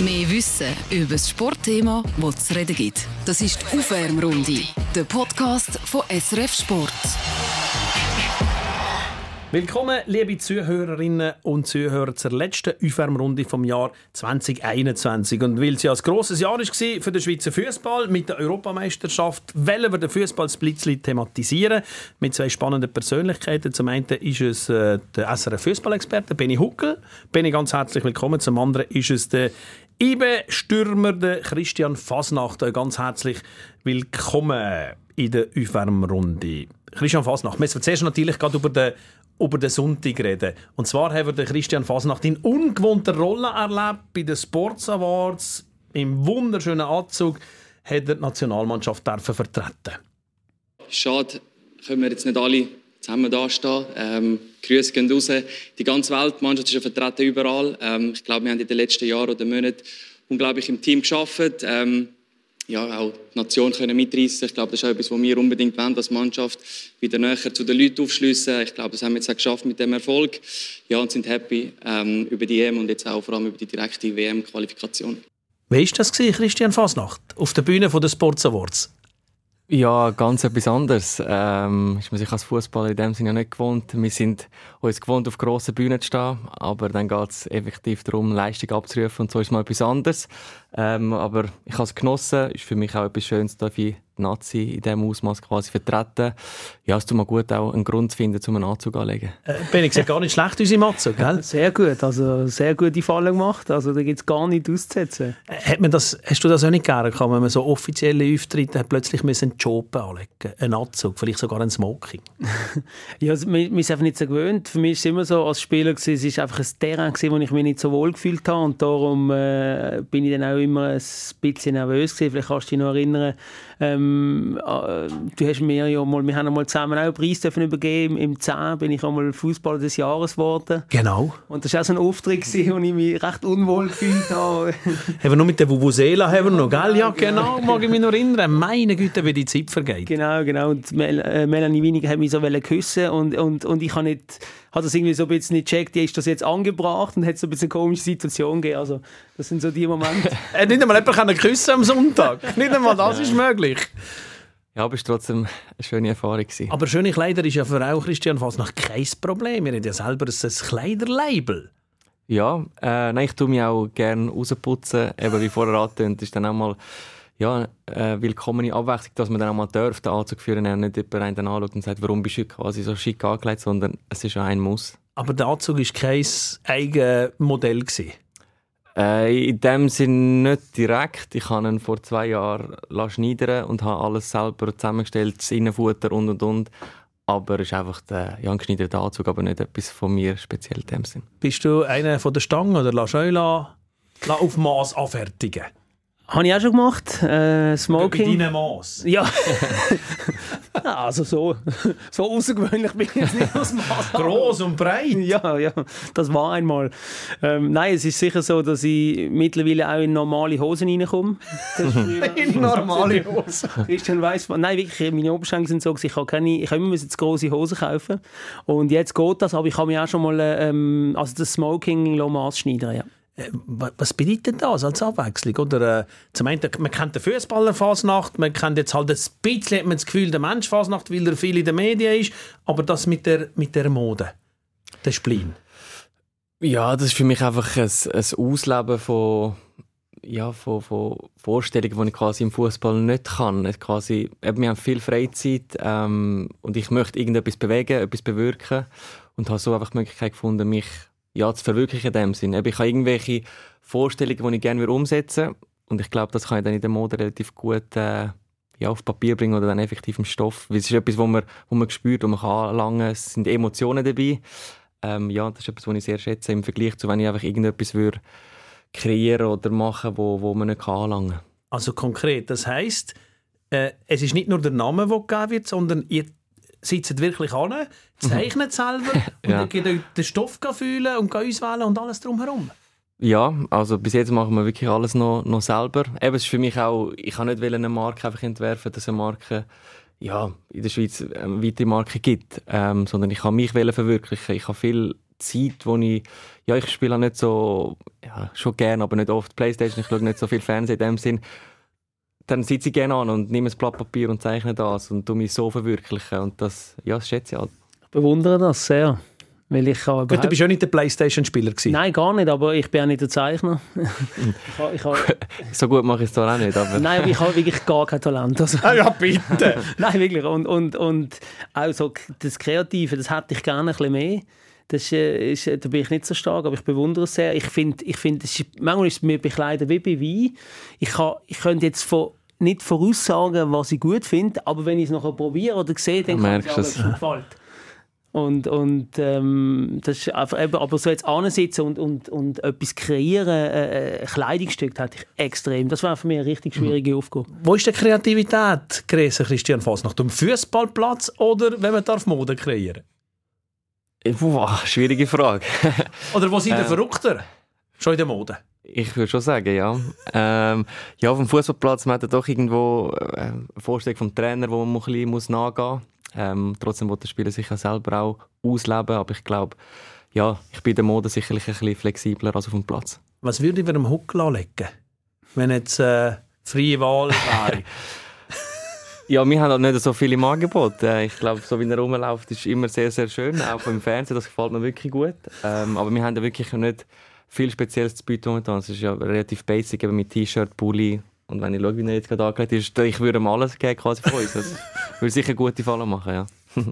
Mehr Wissen über das Sportthema, das es zu reden gibt. Das ist die Aufwärmrunde, der Podcast von SRF Sport. Willkommen, liebe Zuhörerinnen und Zuhörer, zur letzten Aufwärmrunde vom Jahr 2021. Und weil es ja ein grosses Jahr war für den Schweizer Fußball mit der Europameisterschaft, wollen wir den Fußball thematisieren mit zwei spannenden Persönlichkeiten. Zum einen ist es äh, der SRF Fußballexperte Benny Huckel. Benny, ganz herzlich willkommen. Zum anderen ist es der IBE-Stürmer Christian Fasnacht. Ganz herzlich willkommen in der Aufwärmrunde. Christian Fasnacht, wir müssen zuerst natürlich gerade über den über den Sonntag reden. Und zwar haben wir Christian Fasnacht in ungewohnter Rolle erlebt bei den Sports Awards. Im wunderschönen Anzug hat er die Nationalmannschaft vertreten. Schade, können wir jetzt nicht alle zusammen dastehen. Ähm, Grüße gehen raus. Die ganze Welt, die Mannschaft ist ja vertreten überall. Ähm, ich glaube, wir haben in den letzten Jahren oder Monaten unglaublich im Team geschafft. Ähm, ja, auch die Nation können mitreißen. Ich glaube, das ist auch etwas, was wir unbedingt wollen, als Mannschaft wieder näher zu den Leuten aufschliessen. Ich glaube, das haben wir jetzt auch geschafft mit dem Erfolg. Ja, und sind happy ähm, über die EM und jetzt auch vor allem über die direkte WM-Qualifikation. Wie war das, Christian Fasnacht, auf der Bühne der Sports Awards? Ja, ganz etwas anderes. Ähm, ist man sich als Fußballer in dem Sinne ja nicht gewohnt. Wir sind uns gewohnt, auf grossen Bühnen zu stehen, aber dann geht es effektiv darum, Leistung abzurufen und so ist mal etwas anderes. Ähm, aber ich habe es genossen, ist für mich auch etwas Schönes, dass ich Nazi in diesem Ausmaß quasi vertreten. Ja, es tut mir gut, auch einen Grund zu finden, um einen Anzug anzulegen. Äh, bin ich gar nicht schlecht, unsere Matze, gell? Sehr gut, also sehr gute Fallen gemacht, also da gibt es gar nichts auszusetzen. Äh, hat man das, hast du das auch nicht gerne gehabt, wenn man so offizielle Auftritte hat, plötzlich müssen einen Job anlegen, einen Anzug, vielleicht sogar ein Smoking? ja, also, wir, wir sind einfach nicht so gewöhnt. Für mich war es immer so, als Spieler, gewesen, es war einfach ein Terrain, gewesen, wo ich mich nicht so wohl gefühlt habe und darum äh, bin ich dann auch immer ein bisschen nervös gewesen. Vielleicht kannst du dich noch erinnern, ähm, äh, du hast mir ja mal, wir haben mal zusammen auch einen Preis dürfen übergeben. Im 10 bin ich einmal Fußballer des Jahres geworden. Genau. Und das war auch so ein Auftritt, wo ich mich recht unwohl gefühlt habe. haben wir noch mit der Vuvuzela, haben wir noch, gell? Ja, genau, mag ich mich noch erinnern. Meine Güte, wie die Zeit vergeht. Genau, genau. Und Mel äh, Melanie Winiger hat mich so küssen und, und, und ich habe nicht hat das irgendwie so ein bisschen nicht gecheckt, ist das jetzt angebracht und hat so ein bisschen eine komische Situation gegeben. Also, das sind so die Momente. hat nicht einmal jemanden küssen am Sonntag. nicht einmal das ist möglich. Ja, aber es war trotzdem eine schöne Erfahrung. Gewesen. Aber schöne Kleider ist ja für auch Christian fast noch kein Problem. Wir haben ja selber ein Kleiderlabel. Ja, äh, nein, ich tue mich auch gerne rausputzen. Eben wie vorher angetönt, ist dann auch mal ja, äh, willkommene Abwechslung, dass man dann auch mal darf, den Anzug führen und nicht jemand einen anschaut und sagt, warum bist du quasi so schick angelegt, sondern es ist ein Muss. Aber der Anzug war kein eigenes Modell? Äh, in dem Sinne nicht direkt. Ich habe ihn vor zwei Jahren schneidern und habe alles selber zusammengestellt, das Innenfutter und und und. Aber es ist einfach der ja, ein geschneiderter Anzug, aber nicht etwas von mir speziell in dem Sinn. Bist du einer von der Stange oder lässt euch auf Maß anfertigen? Habe ich auch schon gemacht. Äh, Smoking. Bei deinem Maß? Ja. also so, so außergewöhnlich bin ich jetzt nicht aus Maß. Groß und breit? Ja, ja. Das war einmal. Ähm, nein, es ist sicher so, dass ich mittlerweile auch in normale Hosen reinkomme. in normale Hosen? Christian weiss, nein, wirklich, meine Oberschränke sind so, ich habe, keine, ich habe immer zu große Hosen kaufen. Und jetzt geht das, aber ich habe mir auch schon mal ähm, also das Smoking Maß schneiden, ja. Äh, was bedeutet das als Abwechslung? Oder, äh, zum einen, man kennt den Fußballer Fasnacht, man kennt jetzt halt ein bisschen hat man das Gefühl, der Mensch Fasnacht, weil er viel in den Medien ist, aber das mit der, mit der Mode, der Spleen. Ja, das ist für mich einfach ein, ein Ausleben von, ja, von, von Vorstellungen, die ich quasi im Fußball nicht kann. Quasi, wir haben viel Freizeit ähm, und ich möchte irgendetwas bewegen, etwas bewirken und habe so einfach die Möglichkeit gefunden, mich ja, zu verwirklichen in dem Sinn. Ich habe irgendwelche Vorstellungen, die ich gerne umsetzen würde. Und ich glaube, das kann ich dann in der Mode relativ gut äh, ja, auf Papier bringen oder dann effektiv im Stoff. Weil es ist etwas, wo man, wo man spürt, wo man kann anlangen. Es sind Emotionen dabei. Ähm, ja, das ist etwas, was ich sehr schätze im Vergleich zu, wenn ich einfach irgendetwas würde kreieren oder machen, wo, wo man nicht anlangen kann. Also konkret, das heisst, äh, es ist nicht nur der Name, der gegeben wird, sondern ihr sitzt wirklich an, zeichnet selber und ja. euch den Stoff fühlen und auswählen und alles drumherum. Ja, also bis jetzt machen wir wirklich alles noch, noch selber. Eben, es ist für mich auch, ich kann nicht eine Marke einfach entwerfen, dass eine Marke ja, in der Schweiz eine weitere Marke gibt, ähm, sondern ich kann mich verwirklichen. Ich habe viel Zeit, wo ich, ja, ich spiele nicht so, ja, schon gerne, aber nicht oft Playstation, ich schaue nicht so viel Fernsehen in dem Sinn. Dann sitze ich gerne an und nehme ein Blatt Papier und zeichne das und tu mich so verwirklichen und das, ja, das schätze ich halt. Ich bewundere das sehr. Weil ich kann Gut, du bist ja nicht der Playstation-Spieler Nein, gar nicht, aber ich bin auch nicht der Zeichner. ich ha, ich ha... so gut mache ich es zwar auch nicht, aber... Nein, aber ich habe wirklich gar kein Talent. Also... Ah, ja, bitte! Nein, wirklich. Und, und, und auch so das Kreative, das hätte ich gerne ein bisschen mehr. Das äh, ist, da bin ich nicht so stark, aber ich bewundere es sehr. Ich finde, ich find, manchmal ist es mir bekleidet wie bei Wein. Ich, kann, ich könnte jetzt von nicht voraussagen, was ich gut finde, aber wenn ich es nachher probiere oder sehe, dann kann ich es mir gefällt. Und, und ähm, das ist einfach, eben, aber so jetzt ansitzen und, und, und etwas kreieren, äh, ein Kleidungsstück, das hatte ich extrem. Das war für mich eine richtig mhm. schwierige mhm. Aufgabe. Wo ist die Kreativität, Grese Christian Voss? Nach dem Fußballplatz oder wenn man darf Mode kreieren Boah, schwierige Frage. oder wo sind ähm, verrückter? Schon in der Mode? Ich würde schon sagen, ja. ähm, ja, auf dem Fußballplatz man hat doch irgendwo äh, eine Vorstellung vom Trainer, wo man ein bisschen muss nachgehen muss. Ähm, trotzdem wird der Spieler sich ja selber auch ausleben, aber ich glaube, ja, ich bin in der Mode sicherlich ein bisschen flexibler als auf dem Platz. Was würde ich über dem Huckel anlegen, wenn jetzt äh, freie Wahl wäre? ja, wir haben halt nicht so viele im Angebot. Äh, ich glaube, so wie er rumläuft, ist immer sehr, sehr schön, auch im Fernsehen, das gefällt mir wirklich gut. Ähm, aber wir haben ja wirklich nicht viel Spezielles zu bieten momentan. Es ist ja relativ basic, eben mit T-Shirt, Pulli, und wenn ich schaue, wie er jetzt gerade angelegt ist, ich würde ihm alles geben quasi von uns. Das würde sicher gute Fallen machen, ja.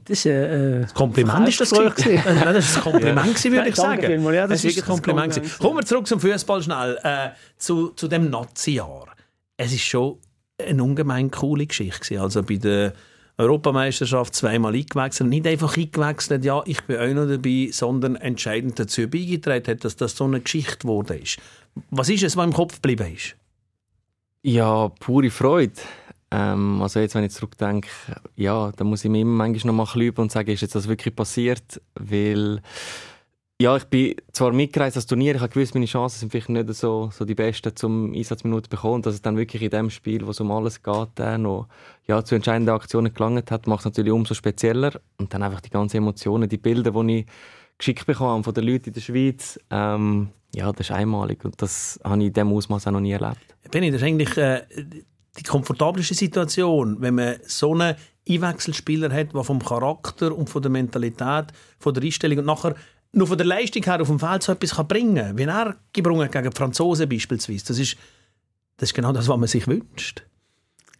Das ist äh, ein Kompliment ist das ruhig gewesen. das ist ein Kompliment ja. würde ich sagen. Mal, ja, das, das ist ein Kompliment. Kompliment Kommen wir zurück zum Fußball schnell äh, zu, zu dem Nazi-Jahr. Es ist schon eine ungemein coole Geschichte. Also bei der Europameisterschaft zweimal eingewechselt, nicht einfach eingewechselt, ja, ich bin auch noch dabei, sondern entscheidend dazu beigetragen hat, dass das so eine Geschichte geworden ist. Was ist es, was im Kopf geblieben ist? Ja, pure Freude. Ähm, also jetzt, wenn ich zurückdenke, ja, dann muss ich mir immer manchmal noch mal klüben und sagen, ist jetzt das wirklich passiert? Weil, ja, ich bin zwar mitgereist als Turnier, ich habe gewusst, meine Chancen sind vielleicht nicht so, so die besten zum Einsatzminuten bekommen. Dass es dann wirklich in dem Spiel, wo es um alles geht, äh, noch ja, zu entscheidenden Aktionen gelangt hat, macht es natürlich umso spezieller. Und dann einfach die ganzen Emotionen, die Bilder, die ich geschickt bekommen von den Leuten in der Schweiz, ähm, ja, das ist einmalig und das habe ich in diesem Ausmaß auch noch nie erlebt. Benni, das ist eigentlich äh, die komfortabelste Situation, wenn man so einen Einwechselspieler hat, der vom Charakter und von der Mentalität, von der Einstellung und nachher nur von der Leistung her auf dem Feld so etwas kann bringen kann. Wie er gebrungen gegen die Franzosen beispielsweise. Das ist, das ist genau das, was man sich wünscht.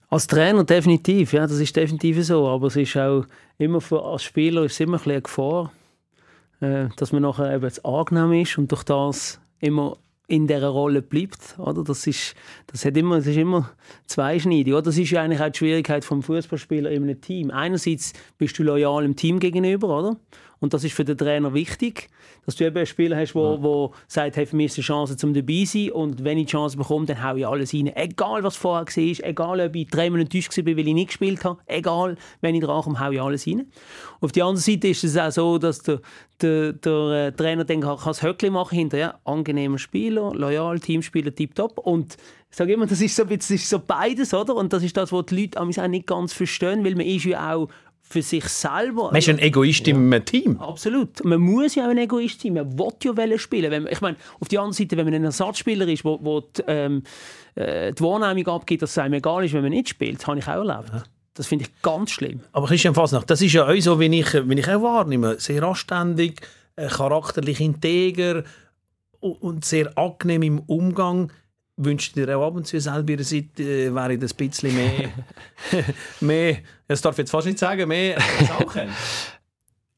Als Trainer definitiv, ja, das ist definitiv so. Aber es ist auch immer für, als Spieler ist es immer ein eine Gefahr, äh, dass man nachher eben angenehm ist und durch das immer in dieser Rolle bleibt. Oder? Das, ist, das, hat immer, das ist immer zweischneidig. Oder? Das ist ja eigentlich auch die Schwierigkeit vom Fußballspieler in einem Team. Einerseits bist du loyal im Team gegenüber, oder? Und das ist für den Trainer wichtig, dass du eben einen Spieler hast, der ja. wo sagt, hey, für mich ist eine Chance, zum dabei zu sein. Und wenn ich die Chance bekomme, dann haue ich alles rein. Egal, was vorher war, egal, ob ich dreimal enttäuscht war, weil ich nicht gespielt habe, egal, wenn ich dran komme, haue ich alles rein. Auf der anderen Seite ist es auch so, dass der, der, der äh, Trainer dann kann, kann das Höckli machen hinterher. Ja, angenehmer Spieler, loyal, Teamspieler, tipptopp. Und ich sage immer, das ist so, das ist so beides, oder? Und das ist das, was die Leute auch nicht ganz verstehen, weil man ist ja auch für sich selber. Man ist ein Egoist ja. im Team. Absolut. Man muss ja auch ein Egoist sein. Man will ja spielen. Wenn, ich meine, auf der anderen Seite, wenn man ein Ersatzspieler ist, wo, wo die, ähm, äh, die Wahrnehmung abgibt, dass es einem egal ist, wenn man nicht spielt, das habe ich auch erlebt. Ja. Das finde ich ganz schlimm. Aber Christian Fasnacht, das ist ja auch so, wie ich, wie ich auch wahrnehme. Sehr anständig, äh, charakterlich integer und sehr angenehm im Umgang wünscht dir auch ab und zu selber ihrer Seite, äh, wäre das ein bisschen mehr, mehr, das darf ich jetzt fast nicht sagen, mehr Sachen?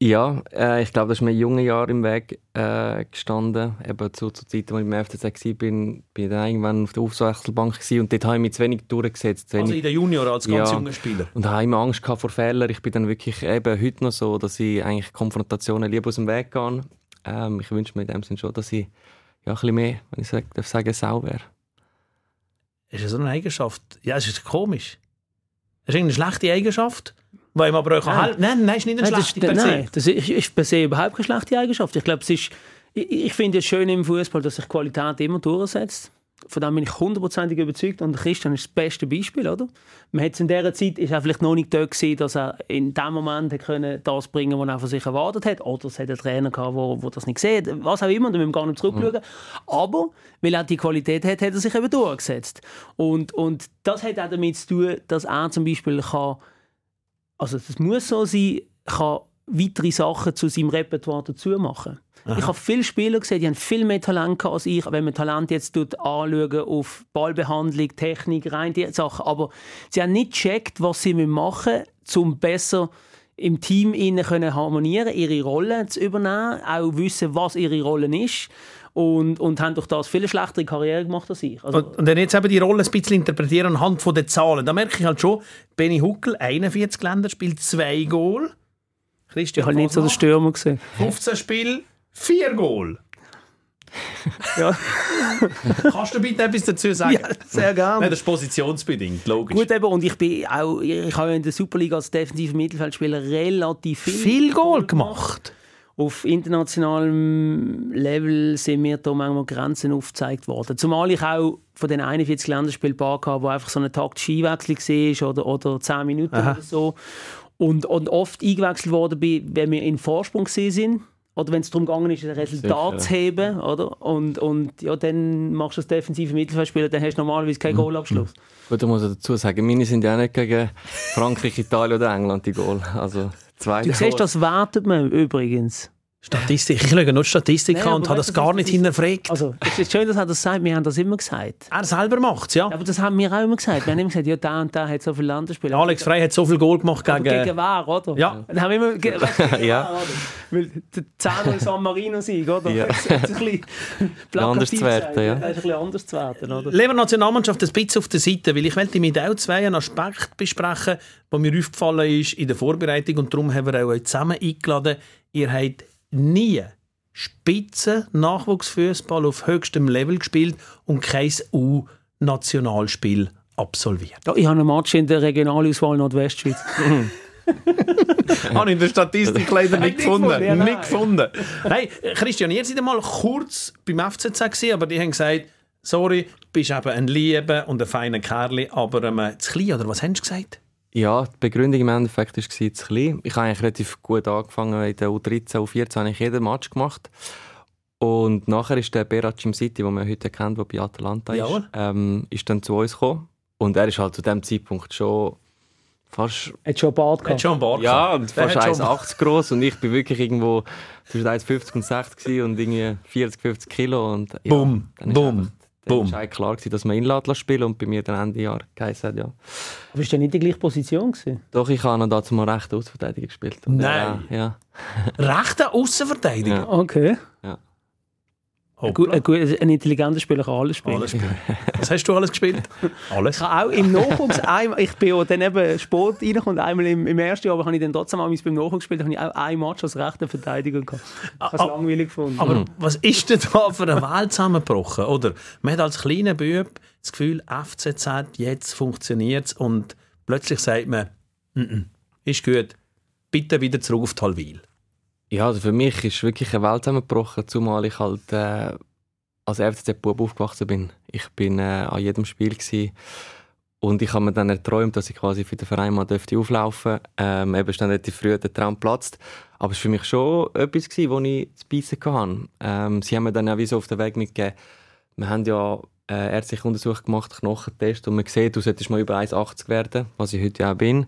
Ja, äh, ich glaube, das ist mir in jungen Jahren im Weg äh, gestanden. Eben zu, zu Zeiten, als ich im FCZ war, bin, bin ich dann irgendwann auf der Aufwechselbank und dort habe ich mich zu wenig durchgesetzt. Wenig, also in der Junior als ganz ja, junger Spieler? Und da habe ich immer Angst gehabt vor Fehlern. Ich bin dann wirklich eben heute noch so, dass ich eigentlich Konfrontationen lieber aus dem Weg gehe. Ähm, ich wünsche mir in dem Sinne schon, dass ich ja, ein bisschen mehr, wenn ich sage, darf sagen, sau wäre. Ist so eine Eigenschaft? Ja, es ist komisch. Es ist eine schlechte Eigenschaft, weil man aber auch nein. Nein, nein, ist nicht eine nein, schlechte das, Nein, das ist, ist per se überhaupt keine schlechte Eigenschaft. Ich glaube, es ist... Ich, ich finde es schön im Fußball, dass sich Qualität immer durchsetzt. Von dem bin ich hundertprozentig überzeugt. Und Christian ist das beste Beispiel, oder? Man hat in dieser Zeit, ist er vielleicht noch nicht dort gesehen, dass er in dem Moment können das bringen was er von sich erwartet hat. Oder es hat einen Trainer gehabt, der, der das nicht sieht. Was auch immer, da müssen wir gar nicht zurückschauen. Mhm. Aber, weil er die Qualität hat, hat er sich eben durchgesetzt. Und, und das hat auch damit zu tun, dass er zum Beispiel kann, also das muss so sein, kann weitere Sachen zu seinem Repertoire dazu machen. Aha. Ich habe viele Spieler gesehen, die haben viel mehr Talent als ich. Wenn man Talent jetzt anschauen auf Ballbehandlung, Technik, rein die Sachen, aber sie haben nicht gecheckt, was sie machen müssen, um besser im Team innen können harmonieren, ihre Rolle zu übernehmen, auch wissen, was ihre Rolle ist. Und, und haben durch das viel schlechtere Karriere gemacht als ich. Also und, und dann jetzt eben die Rolle ein bisschen interpretieren anhand der Zahlen. Da merke ich halt schon, Benny Huckel, 41 Länder, spielt zwei Goal. Christian, ich habe nicht so den Stürmer gesehen. 15 Spiele, Vier Goal. ja. Kannst du bitte etwas dazu sagen? Ja, sehr gerne. Nein, das ist positionsbedingt, logisch. Gut, eben, und ich bin auch, ich habe in der Superliga als defensiver Mittelfeldspieler relativ viel, viel Goal gemacht. Auf internationalem Level sind mir da manchmal Grenzen aufgezeigt worden. Zumal ich auch von den 41 Länderspielen paar hatte, wo einfach so ein Takt Skiwechsel war oder, oder 10 Minuten Aha. oder so. Und, und oft eingewechselt worden bin, wenn wir in Vorsprung sind oder wenn es darum gegangen ist, ein Resultat zu heben, oder? Und, und ja, dann machst du das defensive Mittelfeldspieler, dann hast du normalerweise keinen mhm. Goalabschluss. Gut, da muss ich dazu sagen, meine sind ja nicht gegen Frankreich, Italien oder England die Goal. Also zwei. Du siehst, das wertet man übrigens. Statistik. Ich schaue nur die Statistik Nein, an und habe das gar nicht hinterfragt. Also, es ist schön, dass er das sagt. Wir haben das immer gesagt. Er selber macht es, ja. Aber das haben wir auch immer gesagt. Wir haben immer gesagt, ja, da und da hat so viele Landesspieler. Alex Frey hat so viel Goal gemacht gegen... Aber gegen wer, oder? Ja. Dann haben wir immer... Gegen ja. Weil der 10 San Marino-Sieg, oder? Ja. Das ist ein bisschen anders zu werden, ja. Das ist ein bisschen anders zu werden, oder? Lieber Nationalmannschaft, ein bisschen auf der Seite, weil ich möchte mit auch zwei einen Aspekt besprechen, der mir aufgefallen ist in der Vorbereitung und darum haben wir auch euch zusammen eingeladen. Ihr habt nie Spitzen-Nachwuchsfußball auf höchstem Level gespielt und kein U-Nationalspiel absolviert. Ja, ich habe einen Match in der Regionalauswahl Nordwestschweiz. habe ich in der Statistik leider nicht gefunden. Ja, nicht gefunden. Nein, Christian, ihr seid mal kurz beim FCZ gewesen, aber die haben gesagt, sorry, du bist eben ein Lieber und ein feiner Kerl, aber ähm, zu klein, oder was haben sie gesagt? Ja, die Begründung im Endeffekt war zu klein. Ich habe eigentlich relativ gut angefangen. In der U13, U14 habe ich jeden Match gemacht. Und nachher ist der Berat City, den man heute kennt, der bei Atalanta ist, ähm, ist dann zu uns gekommen. Und er ist halt zu dem Zeitpunkt schon fast... Hat schon ein Bart gehabt. Hat schon Bart Ja, und fast 1,80 groß und ich bin wirklich irgendwo zwischen 1,50 und 60 und irgendwie 40, 50 Kilo. Und, ja, Bumm, bumm. Boom. war klar, gewesen, dass man ihn spielen und bei mir dann Ende Jahr geheißen hat, ja. Aber bist du nicht die gleiche Position gewesen? Doch, ich habe noch dazu mal rechte Außenverteidiger gespielt. Nein. Ja. rechte Außenverteidiger? Ja. Okay. Ja. Ein, ein, gut, ein intelligenter Spieler kann alles spielen. Alles spielen. Was hast du alles gespielt? Alles. Ich habe auch im Nachwuchs, einmal, ich bin auch dann eben Sport reingekommen, einmal im, im ersten Jahr, aber habe ich dann trotzdem einmal beim Nachwuchs gespielt, habe ich auch ein Match als rechter Verteidiger gehabt. Ich habe es ah, ah. langweilig gefunden. Aber mhm. was ist denn da für eine Welt zusammengebrochen? Oder man hat als kleiner Bub das Gefühl, FCZ, jetzt funktioniert es und plötzlich sagt man, N -n, ist gut, bitte wieder zurück auf Talwil. Ja, also für mich ist wirklich eine Welt zusammengebrochen, zumal ich halt äh, als FCZ-Bub aufgewachsen bin. Ich bin äh, an jedem Spiel gewesen. und ich habe mir dann erträumt, dass ich quasi für den Verein mal dürfte auflaufen. Ähm, eben ist dann relativ früh der Traum platzt. Aber es war für mich schon etwas gewesen, wo ich zu beißen hatte. Ähm, sie haben mir dann auch wie so auf den Weg mitgegeben. Wir haben ja äh, ärztliche Untersuchung gemacht, Knochentest und man sieht, du solltest mal über 1,80 werden, was ich heute auch bin.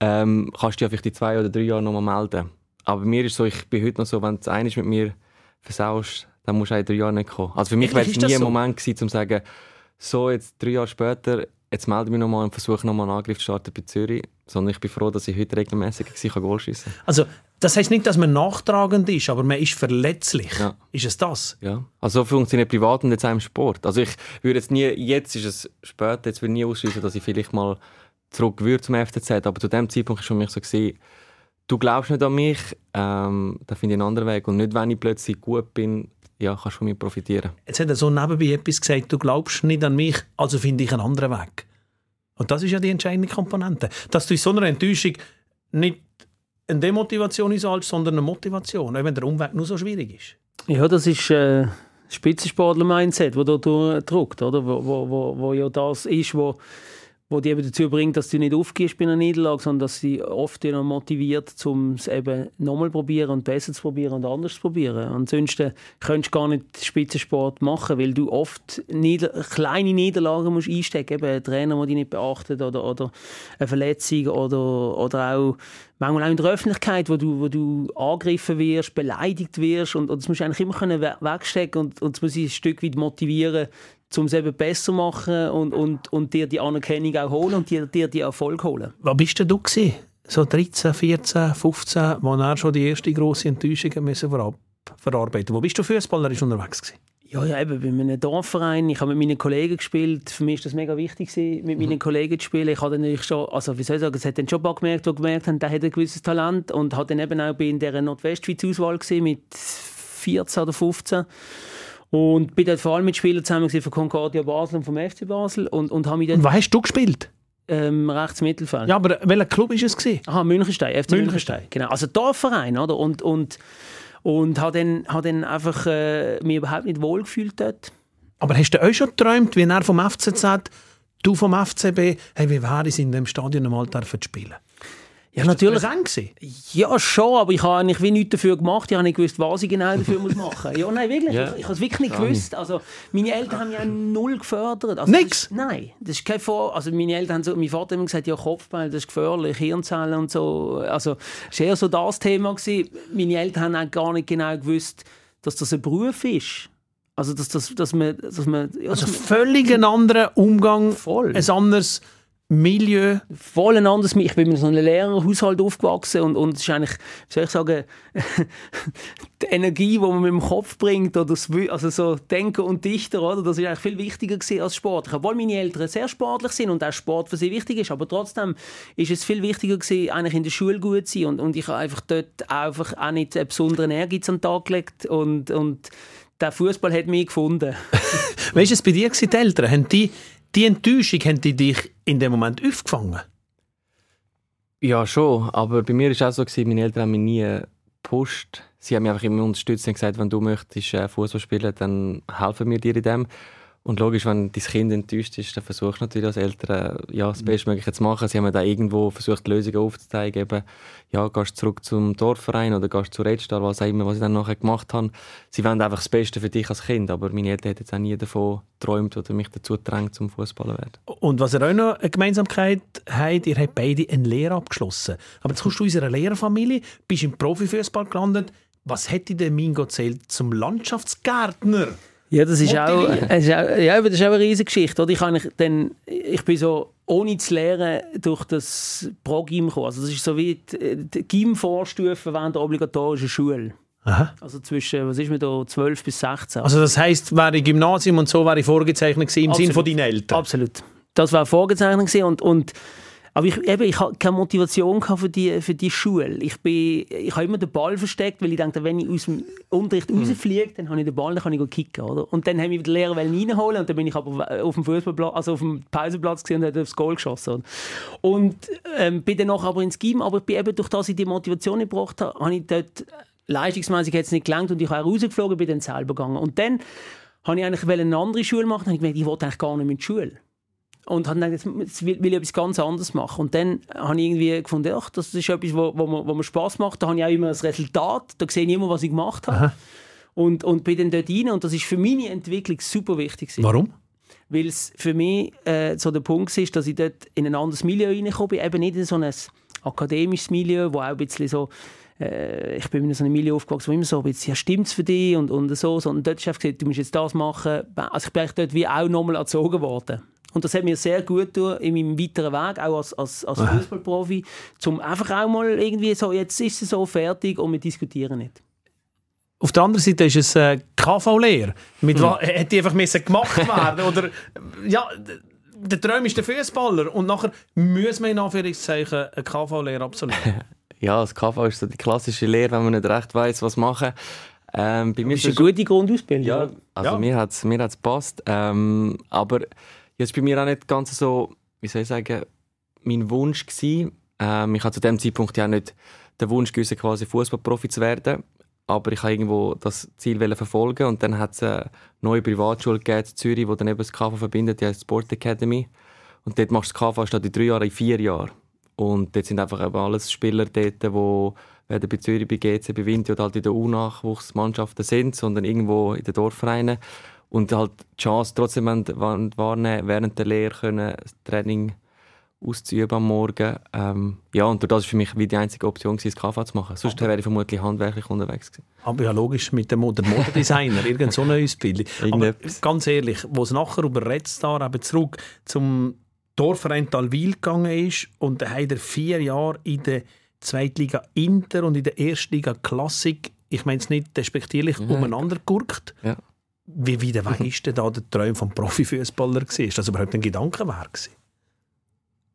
Ähm, kannst du dich vielleicht in zwei oder drei Jahren noch mal melden. Aber mir ist so, ich bin heute noch so, wenn du eines mit mir versaust, dann musst du in drei Jahren nicht kommen. Also für mich wäre es nie ein so? Moment gewesen, um zu sagen, so jetzt drei Jahre später, jetzt melde ich mich nochmal und versuche nochmal einen Angriff zu starten bei Zürich. Sondern ich bin froh, dass ich heute regelmäßig Goal schießen kann. Also das heißt nicht, dass man nachtragend ist, aber man ist verletzlich. Ja. Ist es das? Ja. Also so funktioniert privat und jetzt auch im Sport. Also ich würde jetzt nie, jetzt ist es später, jetzt würde ich nie ausschließen, dass ich vielleicht mal zurück würde zum FCZ, aber zu dem Zeitpunkt war es für mich so gewesen, du glaubst nicht an mich, ähm, dann finde ich einen anderen Weg. Und nicht, wenn ich plötzlich gut bin, ja, kannst du von mir profitieren. Jetzt hat er so nebenbei etwas gesagt, du glaubst nicht an mich, also finde ich einen anderen Weg. Und das ist ja die entscheidende Komponente. Dass du in so einer Enttäuschung nicht eine Demotivation einsalst, sondern eine Motivation, auch wenn der Umweg nur so schwierig ist. Ja, das ist... Äh Spitzensportler-Mindset, das da drückt, oder? Wo, wo, wo, wo ja das ist, wo wo die eben dazu bringt, dass du nicht aufgehst bei einer Niederlage, sondern dass sie oft noch motiviert, um es eben nochmal probieren und besser zu probieren und anders zu probieren. Ansonsten könntest du gar nicht Spitzensport machen, weil du oft nieder kleine Niederlagen musst einstecken musst, eben Trainer, der dich nicht beachtet oder, oder eine Verletzung oder, oder auch manchmal auch in der Öffentlichkeit, wo du, wo du angegriffen wirst, beleidigt wirst und, und das musst du eigentlich immer wegstecken und, und das muss ich ein Stück weit motivieren, um es eben besser zu machen und, und, und dir die Anerkennung auch holen und dir, dir die Erfolg holen. Was bist denn du gewesen? So 13, 14, 15, wo er schon die erste grosse Enttäuschung müssen verarbeiten Wo bist du fußballerisch unterwegs gewesen? Ja, ja, eben bei einem Dorfverein. Ich habe mit meinen Kollegen gespielt. Für mich war das mega wichtig, mit meinen mhm. Kollegen zu spielen. Ich habe dann schon, also wie soll ich sagen, es hat dann schon ein paar gemerkt, die gemerkt haben, der hat ein gewisses Talent und habe dann eben auch in dieser Nordwestschweiz-Auswahl mit 14 oder 15 und bin dort vor allem mit Spielern zusammen von Concordia Basel und vom FC Basel. Und, und, habe mich und was hast du gespielt? Ähm, rechts Mittelfeld. Ja, aber welcher Club war es? Gewesen? Aha, Münchenstein, FC Münchenstein. Genau, also Dorfverein, oder? Und, und, und habe dann, hab dann einfach äh, mich überhaupt nicht wohlgefühlt dort. Aber hast du euch schon geträumt, wie er vom FCZ, du vom FCB, hey, wie wäre es in dem Stadion einmal spielen ja, natürlich. Ja, schon, aber ich habe eigentlich wie nichts dafür gemacht. Ich habe nicht gewusst, was ich genau dafür muss machen muss. Ja, nein, wirklich. Ja. Ich, ich habe es wirklich nicht gewusst. Also, meine Eltern haben mich auch null gefördert. Also, Nix? Das, nein, das ist kein Vor... Also, meine Eltern haben so... Mein Vater hat immer gesagt, ja, Kopfbeil, das ist gefährlich, Hirnzellen und so. Also, es war eher so das Thema. Gewesen. Meine Eltern haben auch gar nicht genau gewusst, dass das ein Beruf ist. Also, dass, dass, dass man... Dass man ja, also, völlig ein anderer Umgang, voll. ein anderes Milieu. Voll ein anderes Ich bin in so einem Lehrerhaushalt aufgewachsen und, und es ist eigentlich, wie soll ich sagen, die Energie, die man mit dem Kopf bringt, oder das, also so Denken und Dichter, oder, das ist eigentlich viel wichtiger als Sport. Obwohl meine Eltern sehr sportlich sind und auch Sport für sie wichtig ist, aber trotzdem ist es viel wichtiger gewesen, eigentlich in der Schule gut zu sein und, und ich habe einfach dort einfach auch nicht einen besonderen Ehrgeiz an den Tag gelegt und, und der Fußball hat mich gefunden. weißt du, es bei dir die Eltern, haben die die Enttäuschung, haben die dich in dem Moment aufgefangen? Ja, schon. Aber bei mir war es auch so, meine Eltern haben mich nie gepusht. Sie haben mich einfach immer unterstützt und gesagt, wenn du möchtest äh, Fußball spielen, dann helfen wir dir in dem. Und logisch, wenn dein Kind enttäuscht ist, dann versuchst du natürlich als Eltern ja, das mhm. Bestmögliche zu machen. Sie haben da irgendwo versucht, Lösungen aufzuzeigen. Eben, ja, gehst zurück zum Dorfverein oder gehst zu Redstar, was auch immer, was ich dann nachher gemacht habe. Sie wollen einfach das Beste für dich als Kind, aber meine Eltern hätten jetzt auch nie davon geträumt oder mich dazu gedrängt, zum Fußballer werden. Und was ihr auch noch eine Gemeinsamkeit habt, ihr habt beide eine Lehre abgeschlossen. Aber jetzt kommst du aus einer Lehrerfamilie, bist im Profifußball gelandet. Was hätte der Mingo zählt zum Landschaftsgärtner? Ja, das ist, auch, ist auch, ja, das ist auch eine riesige Geschichte. Oder? Ich, dann, ich bin so ohne zu lernen durch das Pro-Gym gekommen. Also das ist so wie die, die Gym-Vorstufe während der obligatorischen Schule. Aha. Also zwischen, was ist mir da, 12 bis 16. Also das heisst, wäre Gymnasium und so wäre ich vorgezeichnet im Sinne von deinen Eltern? Absolut. Das war vorgezeichnet und, und aber ich, eben, ich hatte keine Motivation für die, für die Schule. Ich, bin, ich habe immer den Ball versteckt, weil ich dachte, wenn ich aus dem Unterricht mhm. rausfliege, dann habe ich den Ball, dann kann ich kicken. Oder? Und dann haben mich die Lehrer reinholen und dann bin ich aber auf dem Fußballplatz, also auf dem Pausenplatz und habe aufs Goal geschossen. Oder? Und ähm, bin dann noch aber ins Gym, aber ich bin eben durch das, dass ich die Motivation gebracht habe, habe ich dort leistungsmäßig jetzt nicht gelangt und ich habe rausgeflogen, bin dann selber gegangen. Und dann habe ich eigentlich eine andere Schule machen, habe ich gemerkt, ich wollte eigentlich gar nicht mehr in die Schule und habe gedacht, jetzt will, will ich etwas ganz anderes machen. Und dann habe ich irgendwie gefunden, ach, das ist etwas, wo, wo, mir, wo mir Spass macht. Da habe ich auch immer ein Resultat, da sehe ich immer, was ich gemacht habe. Und, und bin dann dort rein und das ist für meine Entwicklung super wichtig. Warum? Weil es für mich äh, so der Punkt ist, dass ich dort in ein anderes Milieu reingekommen bin, eben nicht in so ein akademisches Milieu, wo auch ein bisschen so äh, ich bin in so einem Milieu aufgewachsen, wo immer so ein bisschen, ja, stimmt's für dich und, und so, sondern dort ist einfach gesagt, du musst jetzt das machen. Also ich bin dort wie auch nochmal erzogen worden. Und das hat mir sehr gut getan in meinem weiteren Weg, auch als, als, als Fußballprofi, um einfach auch mal irgendwie so, jetzt ist es so fertig und wir diskutieren nicht. Auf der anderen Seite ist es äh, KV-Lehr. Mit hm. Hätte die einfach müssen gemacht werden Oder, ja, der Traum ist der Fußballer und nachher müssen wir in Anführungszeichen eine KV-Lehre absolvieren. ja, das KV ist so die klassische Lehre, wenn man nicht recht weiß, was machen. Ähm, bei mir ist eine gute Grundausbildung. Ja, also ja. mir hat es mir gepasst. Ähm, aber Jetzt bei mir auch nicht ganz so, wie soll ich sagen, mein Wunsch gewesen. Ähm, ich hatte zu dem Zeitpunkt ja nicht den Wunsch gewesen, quasi Fußballprofi zu werden. aber ich habe irgendwo das Ziel verfolgen und dann hat es eine neue Privatschule gegeben in Zürich, die dann eben das KV verbindet, die heißt Sport Academy. Und dort machst du das KV statt in drei Jahren in vier Jahren. Und dort sind einfach eben alles Spieler dort, die weder bei Zürich, bei GC, bei Winti oder halt in der U-Nachwuchsmannschaften sind, sondern irgendwo in den Dorfvereinen. Und halt die Chance trotzdem wahrnehmen, während der Lehre können, das Training auszuüben am Morgen. Ähm, ja, und das war für mich wie die einzige Option, das KV zu machen. Sonst wäre ich vermutlich handwerklich unterwegs gewesen. Aber ja, logisch, mit dem Modedesigner, irgend so eine Ausbildung. Aber ganz ehrlich, wo es nachher über Red Star eben zurück zum Dorfverein Talwil gegangen ist und dann hat er vier Jahre in der Zweitliga Inter und in der Erstliga Klassik, ich meine es nicht despektierlich, mhm. umeinander gurkt. Ja. Wie weit weg ist denn da der Traum vom Profifußballer Ist das überhaupt ein Gedankenwerk gewesen?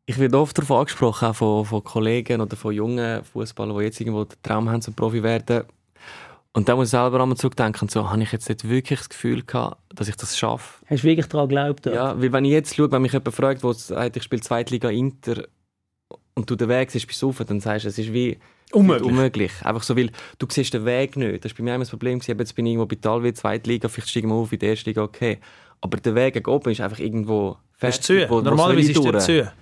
Ich werde oft darauf angesprochen, auch von, von Kollegen oder von jungen Fußballern, die jetzt irgendwo den Traum haben, zum Profi werden. Und da muss ich selber einmal zurückdenken, so, habe ich jetzt nicht wirklich das Gefühl gehabt, dass ich das schaffe. Hast du wirklich daran geglaubt? Oder? Ja, weil wenn ich jetzt schaue, wenn mich jemand fragt, wo sagt, ich spiele Zweitliga Inter und du den Weg siehst bis rauf, dann sagst du, es ist wie unmöglich. unmöglich. Einfach so, weil du siehst den Weg nicht. Das war bei mir immer das Problem. Jetzt bin ich irgendwo bei Talwil, Zweitliga, vielleicht steigen wir auf in die erste Liga, okay. Aber der Weg gegen oben ist einfach irgendwo fest. Zu. Normalerweise ist der zu.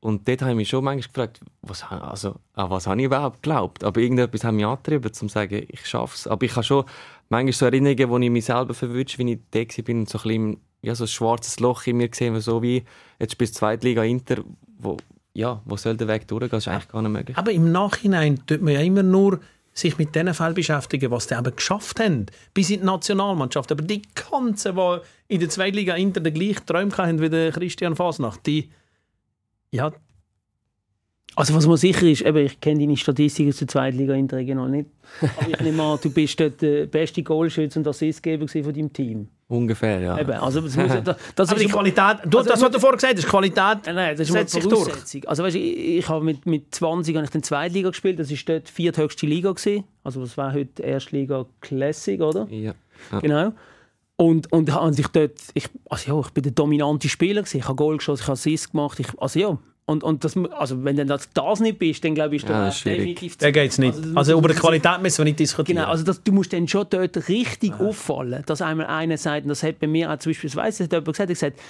Und dort habe ich mich schon manchmal gefragt, was, also, an was habe ich überhaupt geglaubt? Aber irgendetwas hat mich angetrieben, um zu sagen, ich schaffe es. Aber ich habe schon manchmal so Erinnerungen, wo ich mich selber verwünsche, wie ich da war und so ein bisschen, ja, so ein schwarzes Loch in mir gesehen, so wie jetzt bis Zweitliga Inter, wo, ja, wo soll der Weg durchgehen? Das ist eigentlich gar nicht möglich. Aber im Nachhinein tut man ja immer nur sich mit den Fällen beschäftigen, was sie eben geschafft haben, bis in die Nationalmannschaft. Aber die ganzen, die in der Zweitliga Inter den gleichen Träume hatten wie der Christian Fasnacht, die ja. Also was mir sicher ist, eben, ich kenne deine Statistiken aus der Zweitliga Interregional nicht, aber ich nehme an, du bist dort der beste Goalschütze und Assistgeber von deinem Team. Ungefähr, ja. Eben, also das, muss, das, das aber die Qualität, du, also, das, was du vorher gesagt hast, Qualität nein, das ist setzt sich durch. Also weißt, ich, ich habe mit, mit 20 habe ich den Zweitliga gespielt, das war dort die vierthöchste Liga gewesen. Also das war heute Erstliga Classic, oder? Ja. ja. Genau. Und, und, und ich dort, ich, also ja, ich bin der dominante Spieler gewesen. Ich habe Goal geschossen, ich habe Assist gemacht. Ich, also ja, und, und das, also wenn du das, das nicht bist, dann glaube ich, ist ja, definitiv zu. geht es nicht. Also, also über die Qualität müssen wir nicht diskutieren. Genau, also das, du musst dann schon dort richtig ja. auffallen, dass einmal einer sagt, und das hat bei mir auch zum Beispiel, weiss, hat jemand gesagt, gesagt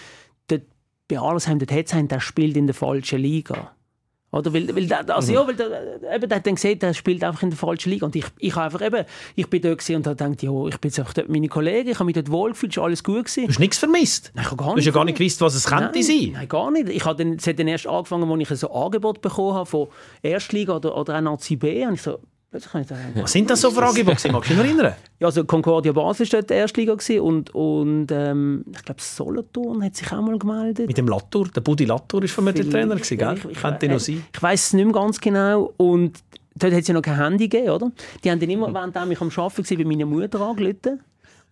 dort, bei Allesheim, dort hat es der spielt in der falschen Liga. Oder weil, weil, also, mhm. ja, weil der, eben, der hat dann gesehen, der spielt einfach in der falschen Liga. Und ich, ich einfach eben, ich bin dort und habe gedacht, ja, ich bin jetzt dort meine Kollegen, ich habe mich dort wohlgefühlt, ist alles gut gewesen. Du hast nichts vermisst? Nein, ich habe gar nicht. Du hast ja gar nicht gewusst, was es nein, könnte sein? Nein, gar nicht. Ich habe dann, es hat dann erst angefangen, als ich so ein Angebot bekommen habe von Erstliga oder, oder auch Nazi B. Und ich so, was sind das so für Angebote? Magst du dich erinnern? Ja, also Concordia Basel war die erste Liga und, und ähm, ich glaube Solothurn hat sich auch mal gemeldet. Mit dem Latour, der Budi Latour war von mir der Trainer, gewesen, gell? Ich, ich, Könnte noch sein. Ich weiß es nicht mehr ganz genau und dort hat es ja noch kein Handy gegeben, oder? Die haben dann immer, während ich am Arbeiten war, bei meiner Mutter angerufen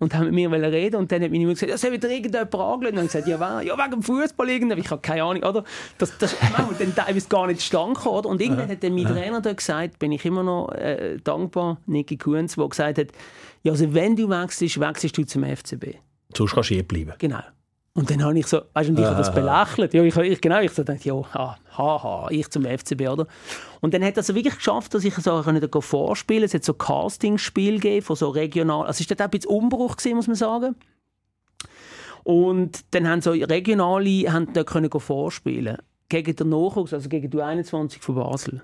und haben mit mir reden und dann hat meine Mutter gesagt, ja, soll wieder irgendjemand angelegt? Und ich gesagt, ja, wer? Ja, wegen dem Fußball irgendwie. Ich habe keine Ahnung, oder? Das, das ist dann teilweise gar nicht gekommen, oder? Und irgendwann hat dann mein Trainer da gesagt, bin ich immer noch äh, dankbar, Niki Kunz, der gesagt hat, ja, also wenn du wechselst, wechselst du zum FCB. Sonst kannst du hier bleiben. Genau. Und dann habe ich so, weißt du, und ich habe das ah. belächelt. Ja, ich, ich, genau, ich so dachte, ja, haha, ich zum FCB, oder? Und dann hat er es wirklich geschafft, dass ich so konnte vorspielen Es hat so Castingspiel gegeben von so regional, also es war auch ein bisschen Umbruch gewesen, muss man sagen. Und dann haben so regionale haben da können vorspielen gegen den Nachwuchs, also gegen die 21 von Basel.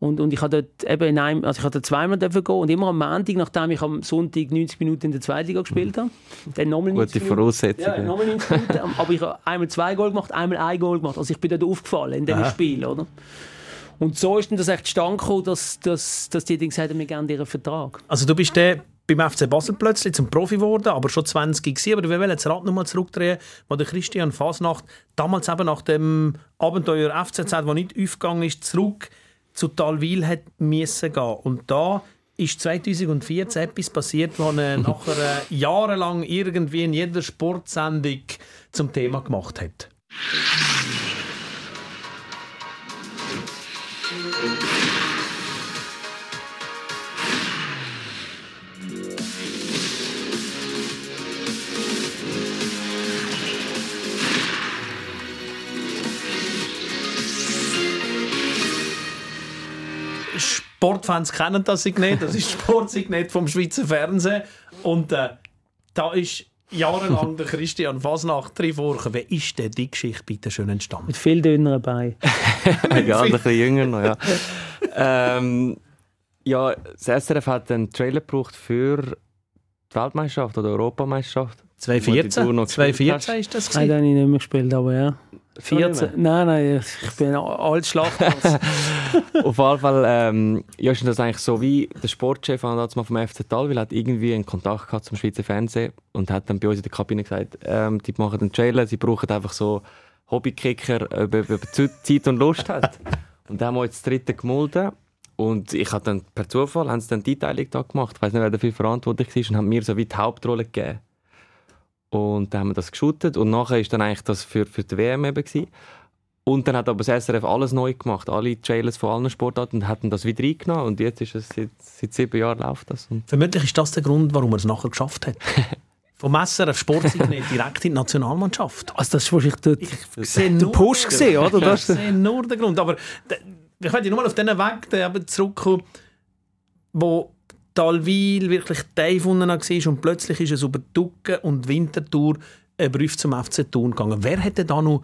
Und, und ich habe dort eben in einem, also ich hatte zweimal dürfen gehen und immer am Montag, nachdem ich am Sonntag 90 Minuten in der zweiten Liga gespielt habe. Dann nochmal Gute Voraussetzungen. Ja, nochmal 90 Minuten. aber ich habe einmal zwei Goal gemacht, einmal ein Goal gemacht. Also ich bin dort aufgefallen in diesem Spiel, oder? Und so ist dann das echt gekommen, dass, dass, dass die gesagt haben, wir gerne ihren Vertrag. Also du bist der beim FC Basel plötzlich zum Profi geworden, aber schon 20 gewesen. Aber wir wollen das Rad nochmal zurückdrehen, wo der Christian Fasnacht damals eben nach dem Abenteuer FCZ, das nicht aufgegangen ist, zurück zu Talwil hat müssen gehen. Und da ist 2014 etwas passiert, was er nachher äh, jahrelang irgendwie in jeder Sportsendung zum Thema gemacht hat. Sportfans kennen das Signet, das ist das Sportsignet vom Schweizer Fernsehen. Und äh, da ist jahrelang der Christian Fasnacht vorgekommen. Wie ist denn die Geschichte bitte schön entstanden? Mit viel dünneren Beinen. ja, ein bisschen jünger noch, ja. ähm, ja, das SRF hat einen Trailer gebraucht für die Weltmeisterschaft oder Europameisterschaft. 2014? 2014 ist das Nein, da habe ich nicht mehr gespielt, aber ja. 14? Nein, nein, ich bin alt Schlachthaus. Auf jeden Fall ähm, ja, ist das eigentlich so wie der Sportchef mal vom FC Talwil hat irgendwie einen Kontakt gehabt zum Schweizer Fernsehen und hat dann bei uns in der Kabine gesagt, ähm, die machen einen Trailer, sie brauchen einfach so Hobbykicker, ob über Zeit und Lust hat. Und dann haben wir jetzt das dritte gemolden und ich habe dann per Zufall haben sie dann die Einteilung da gemacht. Ich weiß nicht, wer dafür verantwortlich war und haben mir so wie die Hauptrolle gegeben. Und dann haben wir das geshootet und nachher ist dann eigentlich das für, für die WM eben gewesen. Und dann hat aber das SRF alles neu gemacht, alle Trailers von allen Sportarten und hatten das wieder reingenommen und jetzt ist es seit, seit sieben Jahren läuft das. Und Vermutlich ist das der Grund, warum er es nachher geschafft hat. Vom SRF Sportsignet direkt in die Nationalmannschaft. Also das ist wahrscheinlich dort ich sehe nur Push gesehen, oder? Das ich sehe nur den Grund. Aber ich möchte nur mal auf diesen Weg zurückkommen, wo Talwil wirklich tief unten war und plötzlich ist es über Ducken und Winterthur ein Brief zum FC Thun gegangen. Wer hätte da noch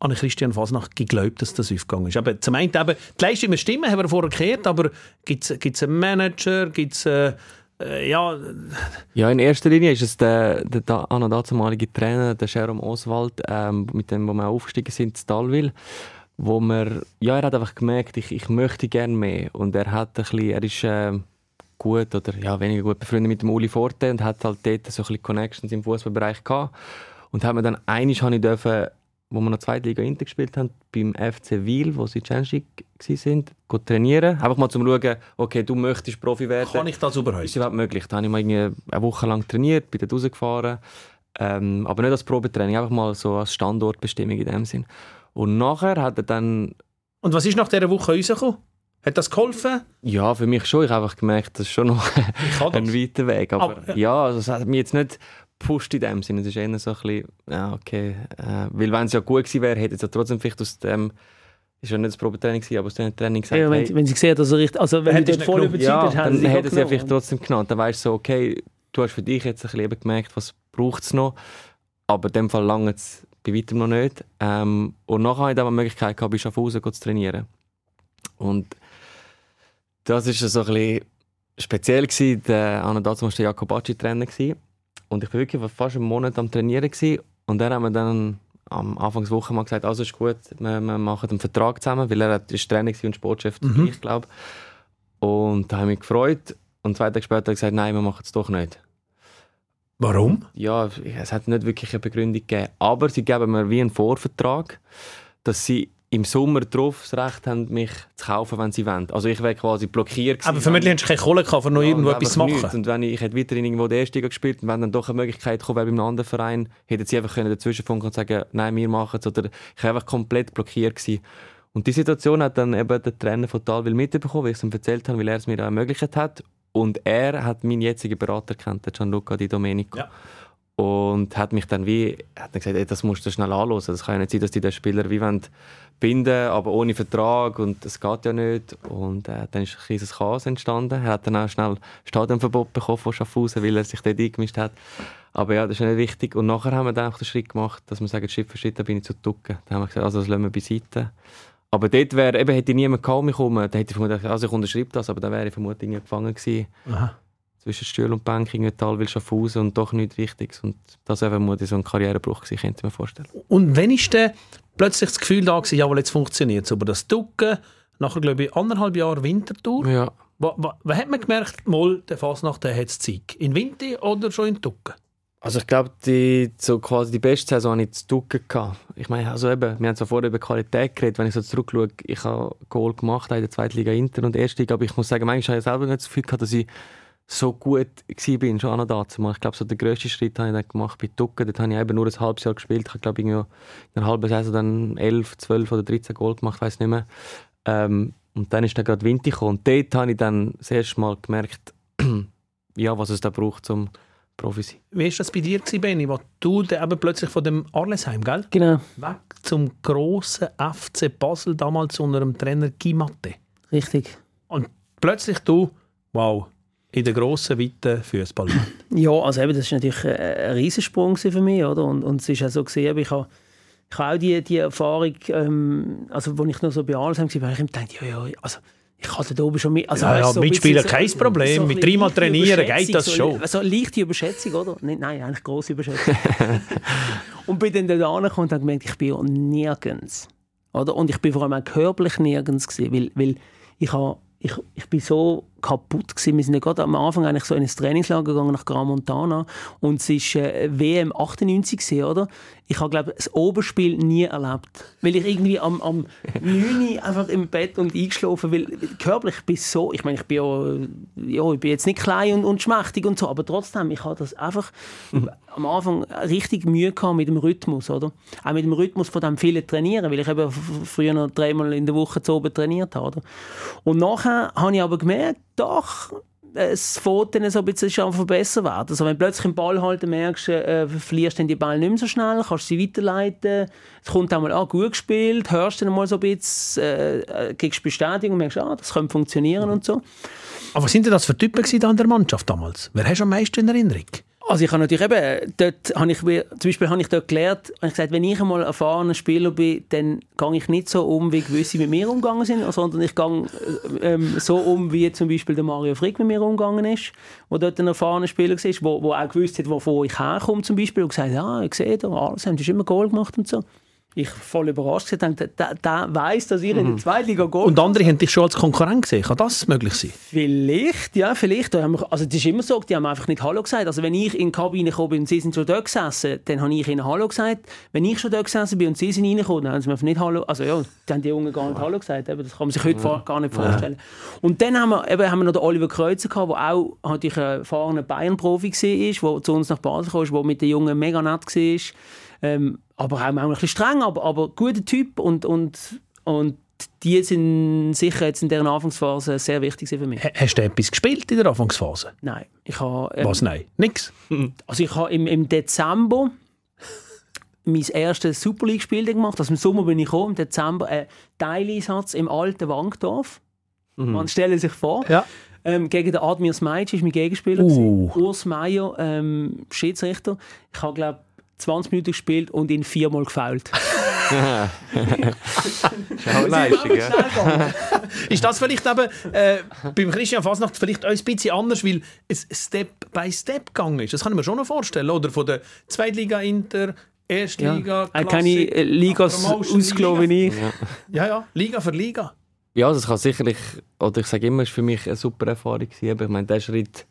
an Christian Fasnacht geglaubt, dass das aufgegangen ist? Aber zum einen eben, die Leistung stimmen, haben wir vorher gehört, aber gibt es einen Manager, gibt es äh, äh, ja... Ja, in erster Linie ist es der, der, der an damalige Trainer, der Jerome Oswald, ähm, mit dem wo wir aufgestiegen sind, in Talwil wo man, ja, er hat einfach gemerkt, ich, ich möchte gerne mehr und er hat ein bisschen, er ist äh, gut oder ja, weniger gut befreundet mit dem Uli Forte und hat halt dort so ein bisschen Connections im Fußballbereich gehabt. Und haben wir dann einiges habe ich dürfen, wo wir noch zweite Liga Inter gespielt haben, beim FC Wiel, wo sie Champions League sind, trainieren. Einfach mal zum schauen, okay, du möchtest Profi werden. Kann ich das überhaupt? Ist überhaupt möglich. Da habe ich mal eine Woche lang trainiert, bin dort rausgefahren. Ähm, aber nicht als Probetraining, einfach mal so als Standortbestimmung in dem Sinn. Und nachher hat er dann... Und was ist nach dieser Woche rausgekommen? Hat das geholfen? Ja, für mich schon. Ich habe einfach gemerkt, das ist schon noch ein weiter Weg. Aber, aber ja, also es hat mich jetzt nicht gepusht in dem Sinne. Es ist eher so ein bisschen, ja, okay. Äh, weil wenn es ja gut gewesen wäre, hätte es ja trotzdem vielleicht aus dem ist ja nicht das Probetraining gewesen, aber aus dem Training gesagt, ja, wenn, hey, wenn sie sehen, dass er richtig, also wenn du voll überzeugt ja, hast, dann hätte es ja vielleicht trotzdem genommen. Dann weißt du so, okay, du hast für dich jetzt ein bisschen gemerkt, was braucht es noch, aber in dem Fall lange es bei weitem noch nicht. Ähm, und nachher hatte ich dann die Möglichkeit gehabt, bei Schaffhausen zu trainieren. Und das war so ein bisschen speziell. Gewesen. Der, an dazu war der Jakobacci Trainer. Gewesen. Und ich war wirklich fast einen Monat am Trainieren. Gewesen. Und dann haben wir dann am Anfang der Woche mal gesagt, also ist gut, wir, wir machen einen Vertrag zusammen, weil er war Trainer und Sportchef mhm. ich glaube. Und da habe ich mich gefreut. Und zwei Tage später habe ich gesagt, nein, wir machen es doch nicht. Warum? Ja, es hat nicht wirklich eine Begründung gegeben. Aber sie geben mir wie einen Vorvertrag, dass sie im Sommer drauf das Recht haben, mich zu kaufen, wenn sie wollen. Also ich wäre quasi blockiert gewesen. Aber vermutlich hast du keine Kohle gehabt, um noch ja, irgendwo etwas zu machen. Nichts. Und wenn ich, ich hätte weiterhin irgendwo die erste Liga gespielt und wenn dann doch eine Möglichkeit gekommen wäre bei einem anderen Verein, hätten sie einfach können dazwischenfunken und sagen, nein, wir machen es. Oder ich war einfach komplett blockiert gewesen. Und die Situation hat dann eben der Trainer von Talwil mitbekommen, wie ich es ihm erzählt habe, weil er es mir ermöglicht hat. Und er hat meinen jetzigen Berater kennt, Gianluca Di Domenico. Ja. Und hat mich dann wie, hat dann gesagt, ey, das musst du schnell anschauen. Das kann ja nicht sein, dass die den Spieler wie wollen binden, aber ohne Vertrag und das geht ja nicht. Und äh, dann ist ein kleines Chaos entstanden. Er hat dann auch schnell Stadionverbot bekommen von Schaffhausen, weil er sich dort eingemischt hat. Aber ja, das ist nicht wichtig. Und nachher haben wir dann auch den Schritt gemacht, dass wir sagen, Schritt für Schritt, da bin ich zu ducken. Dann haben wir gesagt, also das lassen wir beiseite. Aber dort wäre, eben, hätte niemand kaum gekommen, dann hätte ich vermutlich, also ich unterschreibe das, aber dann wäre ich vermutlich gefangen gewesen. Aha zwischen Stuhl und Bank in Talwil, Schaffhausen und doch nichts Wichtiges. Und das wäre vermutlich so ein Karrierebruch gewesen, könnte ich mir vorstellen. Und wenn ist denn plötzlich das Gefühl da gewesen, jawohl, jetzt funktioniert es, aber das Ducken, nachher glaube ich anderthalb Jahre Wintertour, ja. Was hat man gemerkt, mal, der Fasnacht, der hat es Zeit? In Winter oder schon in Ducken? Also ich glaube, die, so quasi die beste Saison hatte ich zu Ducken. Ich meine, also eben, wir haben so vorher über Qualität geredet, wenn ich so zurückschaue, ich habe Goal gemacht in der zweiten Liga Inter und erste Liga, aber ich muss sagen, manchmal habe ich selber nicht das Gefühl gehabt, dass ich so gut war, schon an dazu. Ich glaube, so den grössten Schritt habe ich dann gemacht bei Tucken. Dort habe ich eben nur ein halbes Jahr gespielt. Ich glaube, in einer halben Saison dann 11, 12 oder 13 Goal gemacht, weiß nicht mehr. Ähm, und dann ist dann gerade Winter gekommen. Und dort habe ich dann das erste Mal gemerkt, ja, was es da braucht, um Profi zu sein. Wie war das bei dir, Benni, wo du eben plötzlich von dem Arlesheim, gell? Genau. Weg zum grossen FC Basel, damals unter dem Trainer Gimatte. Richtig. Und plötzlich du, wow, in der grossen, weiten Fußball. Ja, also eben, das ist natürlich ein Riesensprung für mich, oder? Und, und es ist auch so gesehen, ich habe ich habe auch die, die Erfahrung, ähm, also als ich noch so bei Alzheimer war, habe ich gedacht, ja, ja, also ich hatte da oben schon mit. Also, ja, ja, so Mitspieler kein so, Problem. So mit dreimal trainieren geht das schon. So, so leichte Überschätzung, oder? Nein, nein eigentlich grosse Überschätzung. und bin dann da angekommen und habe gemerkt, ich bin ja nirgends. Oder? Und ich bin vor allem auch körperlich nirgends gewesen, weil, weil ich, habe, ich, ich bin so kaputt gewesen. Wir sind ja gerade am Anfang eigentlich so in ein Trainingslager gegangen nach Gran Montana und es ist äh, WM 98 gewesen, oder? Ich habe glaube das Oberspiel nie erlebt, weil ich irgendwie am, am 9 einfach im Bett und eingeschlafen, weil körperlich bin so, ich meine, ich bin ja, ja, ich bin jetzt nicht klein und, und schmächtig und so, aber trotzdem, ich habe das einfach mhm. am Anfang richtig Mühe gehabt mit dem Rhythmus, oder? Auch mit dem Rhythmus von dem vielen Trainieren, weil ich eben früher noch dreimal in der Woche zu oben trainiert habe. Oder? Und nachher habe ich aber gemerkt, doch, es fängt dann so ein bisschen schon besser werden. Also wenn du plötzlich den Ball halten merkst, äh, verlierst du den Ball nicht mehr so schnell, kannst sie weiterleiten, es kommt einmal an, gut gespielt, hörst dann mal so ein bisschen, äh, äh kriegst Bestätigung und merkst, ah, das könnte funktionieren und so. Aber was sind denn das für Typen in der Mannschaft damals? Wer hast du am meisten in Erinnerung? Also ich habe natürlich eben, dort habe ich, zum Beispiel habe ich dort gelernt, habe ich gesagt, wenn ich einmal erfahrener Spieler bin, dann gehe ich nicht so um, wie gewisse mit mir umgegangen sind, sondern ich gehe ähm, so um, wie zum Beispiel der Mario Frick mit mir umgegangen ist, wo dort ein erfahrener Spieler war, wo auch gewusst hat, wovon ich herkomme zum Beispiel und gesagt, ja, ich sehe da, alles haben immer Goal gemacht und so ich voll überrascht gedacht, der, der weiss, dass ihr in der mhm. Zweitliga geht. Und andere haben dich schon als Konkurrent gesehen. Kann das möglich sein? Vielleicht, ja, vielleicht. Also das ist immer so, die haben einfach nicht Hallo gesagt. Also wenn ich in die Kabine gekommen bin und sie sind schon dort gesessen, dann habe ich ihnen Hallo gesagt. Wenn ich schon dort gesessen bin und sie sind reingekommen, dann haben sie mir nicht Hallo, also ja, dann haben die Jungen gar nicht Hallo gesagt. Das kann man sich heute ja. gar nicht vorstellen. Und dann haben wir, eben, haben wir noch den Oliver Kreuzer gehabt, der auch halt ein erfahrener Bayern-Profi war, der zu uns nach Basel kam, der mit den Jungen mega nett war. Ähm, aber auch ein bisschen streng, aber, aber guter Typ und, und, und die sind sicher jetzt in dieser Anfangsphase sehr wichtig für mich. Hast du etwas gespielt in der Anfangsphase? Nein. Ich habe, ähm, Was, nein? Nix? Also ich habe im, im Dezember mein erstes Super League-Spiel gemacht. Also im Sommer bin ich gekommen, im Dezember ein Teileinsatz im alten Wankdorf. Mhm. Man stelle sich vor. Ja. Ähm, gegen den Admir Smajic ist mein Gegenspieler. Uh. Urs Meier, ähm, Schiedsrichter. Ich habe, glaube 20 Minuten gespielt und ihn viermal gefault. Schau Leistung, Ist das vielleicht eben äh, beim Christian Fasnacht vielleicht ein bisschen anders, weil es Step by Step gegangen ist? Das kann ich mir schon noch vorstellen. Oder von der Zweitliga Inter, Erstliga, ja. Keine äh, Ligas ausgelaufen wie ich. Ja, ja, Liga für Liga. Ja, das kann sicherlich, oder ich sage immer, es war für mich eine super Erfahrung. Ich meine, der Schritt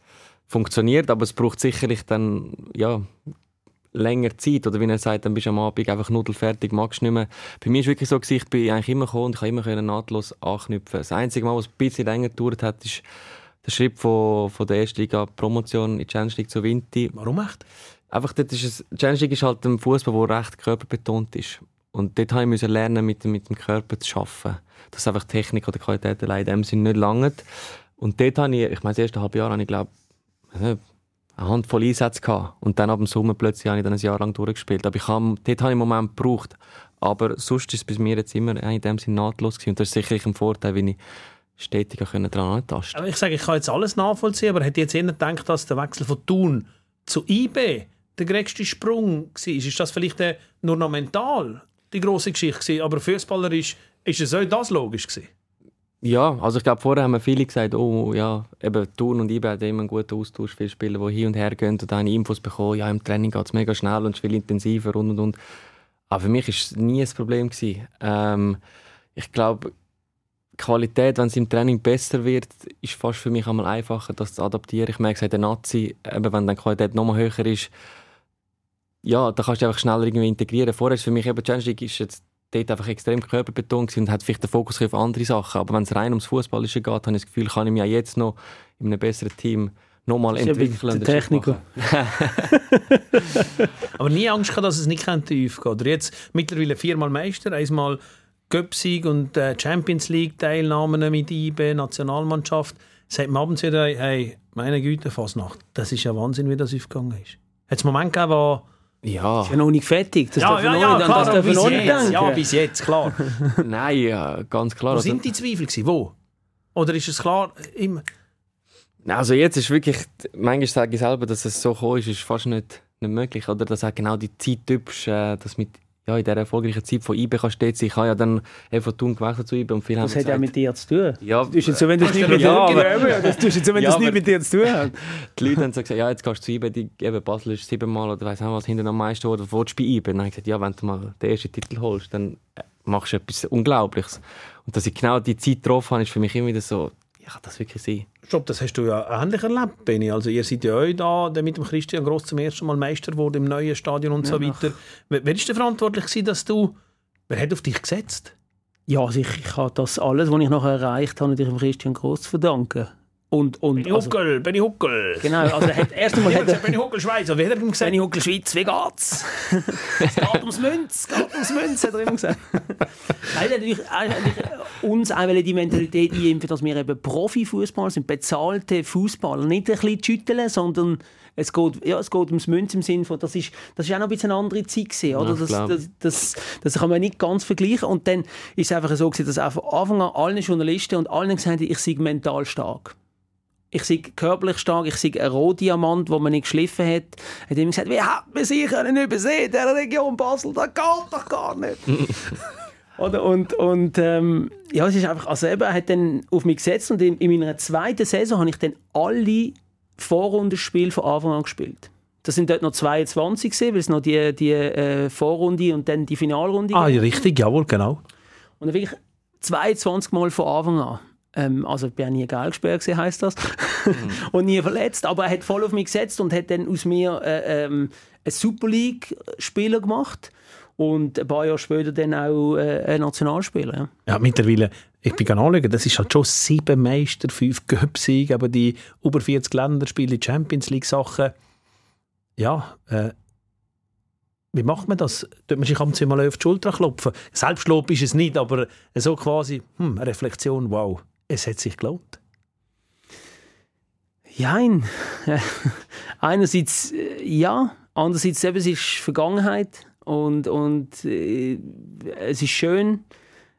funktioniert, aber es braucht sicherlich dann ja, länger Zeit. Oder wie er sagt, dann bist du am Abend einfach nudelfertig, magst nicht mehr. Bei mir war es wirklich so, ich bin eigentlich immer gekommen und ich konnte immer nahtlos anknüpfen. Das einzige Mal, was ein bisschen länger gedauert hat, ist der Schritt von, von der ersten Liga Promotion in die Challenge League zu Vinti. Warum echt? Einfach, dort ist es, die Challenge League ist halt ein Fußball, der recht körperbetont ist. Und dort musste ich lernen, mit, mit dem Körper zu arbeiten. Dass einfach Technik oder Qualität allein in dem Sinne nicht langt. Und dort habe ich, ich meine, das erste halbe Jahr habe ich, glaube eine Handvoll Einsätze gehabt. Und dann ab dem Sommer plötzlich habe ich dann ein Jahr lang durchgespielt. Aber ich habe, dort habe ich einen Moment gebraucht. Aber sonst ist es bei mir jetzt immer in dem Sinne nahtlos gewesen. Und das ist sicherlich ein Vorteil, wenn ich stetig daran antasten Aber ich sage, ich kann jetzt alles nachvollziehen, aber hätte jetzt eher gedacht, dass der Wechsel von Thun zu IB der größte Sprung war. Ist das vielleicht nur noch mental die große Geschichte gewesen? Aber fußballerisch ist es auch das logisch gewesen? Ja, also ich glaube, vorher haben viele gesagt, oh ja, eben Turn und IB haben immer einen guten Austausch, viele Spieler, die hin und her gehen und dann Infos bekommen, ja, im Training geht es mega schnell und viel intensiver und und und. Aber für mich war es nie ein Problem. Ähm, ich glaube, Qualität, wenn es im Training besser wird, ist fast für mich einmal einfacher, das zu adaptieren. Ich merke es der Nazi, eben, wenn die Qualität noch mal höher ist, ja, da kannst du einfach schneller irgendwie integrieren. Vorher ist für mich eben Challenge League ist jetzt dort einfach extrem körperbetont und hat vielleicht den Fokus auf andere Sachen. Aber wenn es rein ums Fußballische geht, habe ich das Gefühl, kann ich mich ja jetzt noch in einem besseren Team nochmal entwickeln. Der Techniker. Aber nie Angst gehabt, dass es nicht tief geht. Oder jetzt mittlerweile viermal Meister, einmal Göpsig und äh, Champions League Teilnahmen mit IB, Nationalmannschaft. Sagt man abends wieder, hey, meine Güte, Fasnacht, das ist ja Wahnsinn, wie das aufgegangen ist. Hat es Moment gegeben, wo ja. Ist ja noch nicht fertig. Das ja, ja, ja, nicht, klar, das bis jetzt. Ja, bis jetzt, klar. Nein, ja, ganz klar. Wo also, sind die Zweifel gewesen? Wo? Oder ist es klar, immer... Also jetzt ist wirklich, manchmal sage ich selber, dass es so gekommen ist, ist fast nicht, nicht möglich. Oder dass auch genau die Zeit typisch, äh, dass mit ja, in dieser erfolgreichen Zeit von IB kannst du sein. Ich habe ja dann einfach Thun gewechselt zu IB und viele Das haben hat ja mit dir zu tun. Ja, Du tust so, wenn das nicht mit ja, ja, das jetzt so, wenn das nicht mit dir zu tun hat. die Leute haben so gesagt, ja, jetzt gehst du zu IB, die, eben Basel ist siebenmal oder weiss auch was hinter am meisten oder willst du bei IB? Dann habe ich gesagt, ja, wenn du mal den ersten Titel holst, dann äh, machst du etwas Unglaubliches. Und dass ich genau die Zeit getroffen habe, ist für mich immer wieder so, ja, kann das wirklich sein? Stopp, das hast du ja ähnlich erlebt, Benni. Also ihr seid ja auch da der mit dem Christian Gross zum ersten Mal Meister geworden im neuen Stadion und so Ja, weiter. Wer wer ist denn verantwortlich gewesen, dass du... Wer hat auf dich gesetzt? Ja, also ich, ich habe das alles, was ich noch erreicht habe, natürlich dem Christian Gross zu verdanken. Und, und, Benni also, Huckel, Benni Huckel. genau, also er hat, erst einmal hat er, Benni Huckel Schweiz, wie hat er ihm gesagt? Benni Huckel Schweiz, wie geht's? es geht ums Münz, es geht ums Münz, hat er immer gesagt. Nein, er hat natürlich, eigentlich uns auch die Mentalität einimpfen, dass wir eben Profifußballer sind, bezahlte Fußballer, nicht ein bisschen schütteln, sondern es geht, ja, es geht ums Münz im Sinne von, das ist, das ist auch noch ein bisschen eine andere Zeit gewesen, oder? Ja, das, das, das, das kann man nicht ganz vergleichen. Und dann ist es einfach so gewesen, dass auch von Anfang an allen Journalisten und allen gesagt haben, ich sei mental stark ich sei körperlich stark, ich sei ein Rohdiamant, den man nicht geschliffen hat. Er hat immer gesagt, wie hat man sich können übersehen in dieser Region Basel? Das geht doch gar nicht. Oder? Und, und ähm, ja, es ist einfach, also eben, er hat dann auf mich gesetzt und in, in meiner zweiten Saison habe ich dann alle Vorrundenspiele von Anfang an gespielt. Das sind dort noch 22 gewesen, weil es noch die, die äh, Vorrunde und dann die Finalrunde Ah, ja, richtig, jawohl, genau. und dann wirklich 22 Mal von Anfang an. Ähm, also ich bin nie geil gesperrt gewesen, heisst das. und nie verletzt. Aber er hat voll auf mich gesetzt und hat dann aus mir äh, ähm, einen Super League-Spieler gemacht. Und ein paar Jahre später dann auch äh, einen Nationalspieler. Ja. Ja, mittlerweile, ich bin anschauen, das ist halt schon sieben Meister, fünf Göpsiege, aber die über 40 Länderspiele, Champions League Sachen. Ja, äh, wie macht man das? Tut man sich am mal auf die Schulter klopfen? Selbstlob ist es nicht, aber so quasi, hm, eine Reflexion, wow, es hat sich gelohnt. Jein. Einerseits äh, ja, andererseits eben, es ist Vergangenheit und, und äh, es ist schön,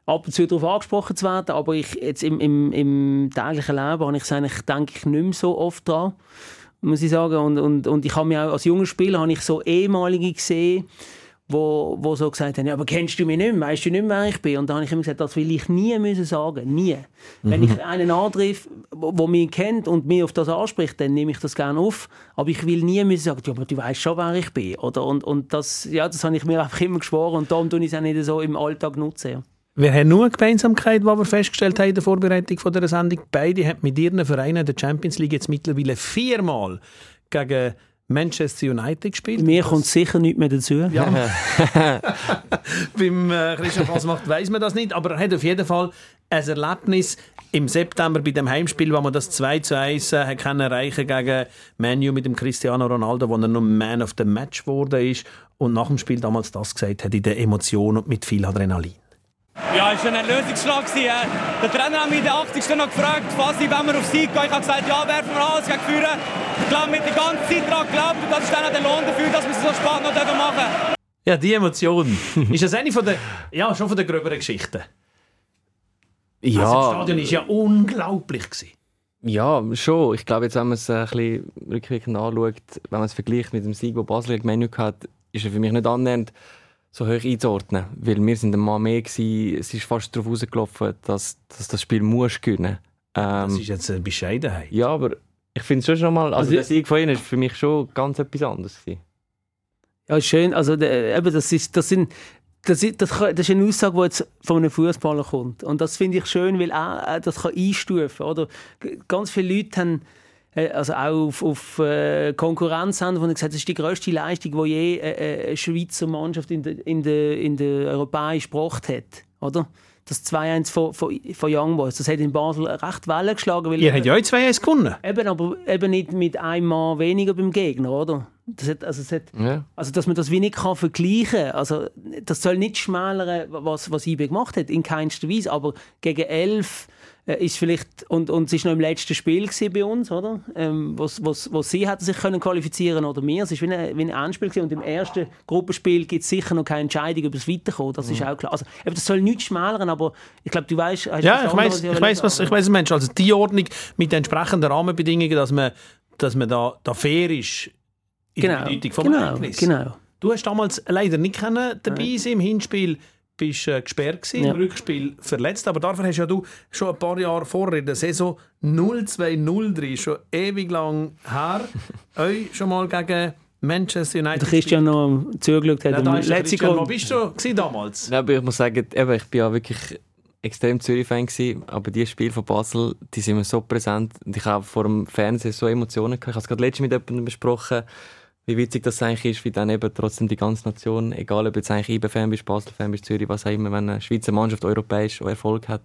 ab und zu darauf angesprochen zu werden, aber ich, jetzt im, im, im täglichen Leben habe ich es eigentlich, denke ich, nicht mehr so oft dran, muss ich sagen. Und, und, und ich habe mich auch als junger Spieler habe ich so ehemalige gesehen, wo, wo so gesagt haben, ja, aber kennst du mich nicht mehr, weißt du nicht mehr, wer ich bin? Und da habe ich immer gesagt, das will ich nie müssen sagen, nie. Wenn ich einen antreffe, wo, wo mich kennt und mich auf das anspricht, dann nehme ich das gerne auf, aber ich will nie müssen sagen, ja, aber du weißt schon, wer ich bin, oder? Und, und das, ja, das habe ich mir einfach immer geschworen und darum tue ich es auch nicht so im Alltag nutzen. Wir haben nur eine Gemeinsamkeit, die wir festgestellt haben in der Vorbereitung von dieser Sendung. Beide haben mit ihren Vereinen der Champions League jetzt mittlerweile viermal gegen Manchester United gespielt. Mir kommt sicher nichts mehr dazu. Ja. Beim äh, Christian Fasmacht weiß man das nicht, aber er hat auf jeden Fall ein Erlebnis im September bei dem Heimspiel, wo man das 2 zu 1 äh, können erreichen gegen Manu mit dem Cristiano Ronaldo, wo er nur Man of the Match geworden ist und nach dem Spiel damals das gesagt hat, in der Emotion und mit viel Adrenalin. Ja, es war ein Erlösungsschlag. Der Trainer hat mich in der 80. noch gefragt, Fasi, wenn wir auf Sieg gehen. Ich habe gesagt, ja, werfen wir alles gegen Führer. Ich glaube, mit der ganzen Zeit daran geglaubt und das ist dann auch der Lohn dafür, dass wir es so spät noch dürfen machen Ja, die Emotion. ist das eine von der, ja, schon von der gröberen Geschichten? Also das Ja, Stadion war ja unglaublich. Gewesen. ja, schon. Ich glaube, jetzt, wenn man es ein bisschen rückwirkend anschaut, wenn man es vergleicht mit dem Sieg, den Basel gegen Menu hat, ist er für mich nicht annähernd so hoch einzuordnen. Weil wir sind Mal mehr gewesen, es ist fast darauf rausgelaufen, dass, dass das Spiel muss gewinnen. Das Ähm, ist jetzt eine Bescheidenheit. ja, aber ich finde es schon schon mal, also, Also- der Sieg von ihnen ist für mich schon ganz etwas anderes gewesen. Ja, schön. Also, eben, das, ist, das, sind, das, ist, das, kann, das ist eine Aussage, die jetzt von einem Fußballer kommt. Und das finde ich schön, weil auch, auch das kann einstufen oder? G- Ganz viele Leute haben also auch auf, auf äh, Konkurrenz haben, wo gesagt das ist die grösste Leistung, die je äh, eine Schweizer Mannschaft in der, in der, in der europäischen gebracht hat. Oder? Das 2-1 von, von, von Young Boys, das hat in Basel recht Wellen geschlagen. Weil Ihr habt ja auch 2-1 gewonnen. Eben, aber eben nicht mit einem Mann weniger beim Gegner, oder? Das hat, also, es hat, Ja. also, dass man das wie nicht kann vergleichen kann. Also, das soll nicht schmälern, was, was IB gemacht hat, in keinster Weise. Aber gegen elf äh, ist vielleicht, und, und es war noch im letzten Spiel bei uns, oder? Ähm, wo, wo, wo sie hätten sich können qualifizieren oder wir. Es war wie ein, wie ein Endspiel gewesen. und im ersten Gruppenspiel gibt es sicher noch keine Entscheidung über das Weiterkommen, das ist mhm. auch klar. Also, das soll nichts schmälern, aber ich glaube, du weißt... Ja, ich weiß, ich weiß, was, ich weiß, Mensch, also die Ordnung mit den entsprechenden Rahmenbedingungen, dass man, dass man da, da fair ist in genau, der Bedeutung vom genau, Ereignis. Genau. Du hast damals leider nicht dabei sein im Hinspiel bist äh, gesperrt gewesen, ja. im Rückspiel verletzt, aber dafür hast ja du schon ein paar Jahre vorher in der Saison 0-2-0-3, schon ewig lang her, euch schon mal gegen Manchester United. Der Christian noch zugeschaut hat. Ja, letzte Christian, wo bist du damals? Ja, aber ich muss sagen, eben, ich bin ja wirklich extrem Zürich-Fan aber die Spiele von Basel, die sind mir so präsent und ich habe vor dem Fernsehen so Emotionen gehabt. Ich habe es gerade letztens mit jemandem besprochen, wie witzig das eigentlich ist, wie dann eben trotzdem die ganze Nation, egal ob du jetzt eigentlich IB-Fan bist, Basel-Fan bist, Zürich, was auch immer, wenn eine Schweizer Mannschaft europäisch Erfolg hat,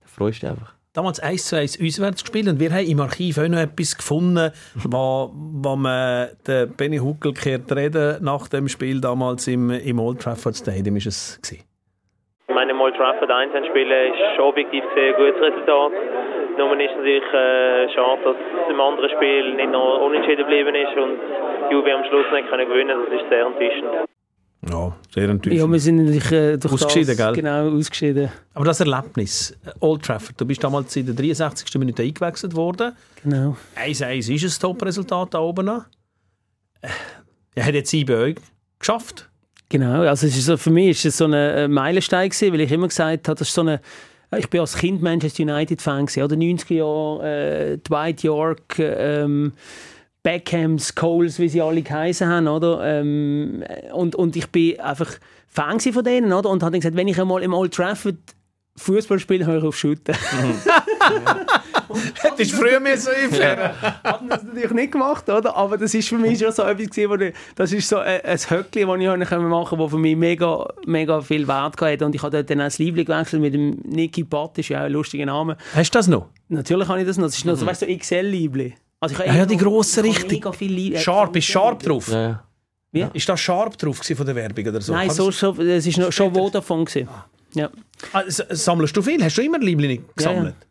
dann freust du dich einfach. Damals 1 zu 1 auswärts gespielt und wir haben im Archiv auch noch etwas gefunden, wo, wo man den Benny Huckel gehört reden nach dem Spiel damals im, im Old Trafford Stadium ist es gewesen. Ich meine, im Old Trafford 1 spielen ist objektiv sehr gutes Resultat. Nur ist es natürlich äh, schade, dass es im anderen Spiel nicht noch unentschieden geblieben ist und Juve am Schluss nicht können gewinnen Das ist sehr enttäuschend. Ja, sehr enttäuschend. Ja, wir sind natürlich äh, durch ausgeschieden, das, gell? Genau, ausgeschieden. Aber das Erlebnis, Old Trafford, du bist damals in der 63. Minute eingewechselt worden. Genau. 1-1 ist ein Top-Resultat da oben noch. Äh, er hat jetzt sieben euch geschafft. Genau, also es ist so, für mich ist es so ein äh, Meilenstein gewesen, weil ich immer gesagt habe, das ist so eine ich bin als Kind Manchester United Fan gewesen, oder 90er Jahre, äh, Dwight York, ähm, Beckhams, Coles, wie sie alle geheißen haben, oder? Ähm, und, und ich bin einfach Fan von denen, oder? Und habe gesagt, wenn ich einmal im Old Trafford Fußball spiele, höre ich auf Shooten. Hättest du früher mehr so einführen. Hatten das natürlich nicht gemacht, oder? Aber das ist für mich schon so etwas gewesen, wo das ist so ein, ein Höckli, das ich machen konnte, das für mich mega, mega viel Wert hatte. Und ich habe dort dann auch das Liebling gewechselt mit dem Nicky Patt, ist ja auch ein lustiger Name. Hast du das noch? Natürlich habe ich das noch. Das ist noch, mhm. so, weißt du, XL-Liebling. Also ich ja, ja, die grosse richtig. Sharp, ist Sharp drauf? Ja. Wie? Ist das Sharp drauf von der Werbung oder so? Nein, so, so, es war schon Vodafone. Ah. Ja. Ah, sammelst du viel? Hast du immer Liebling gesammelt? Ja,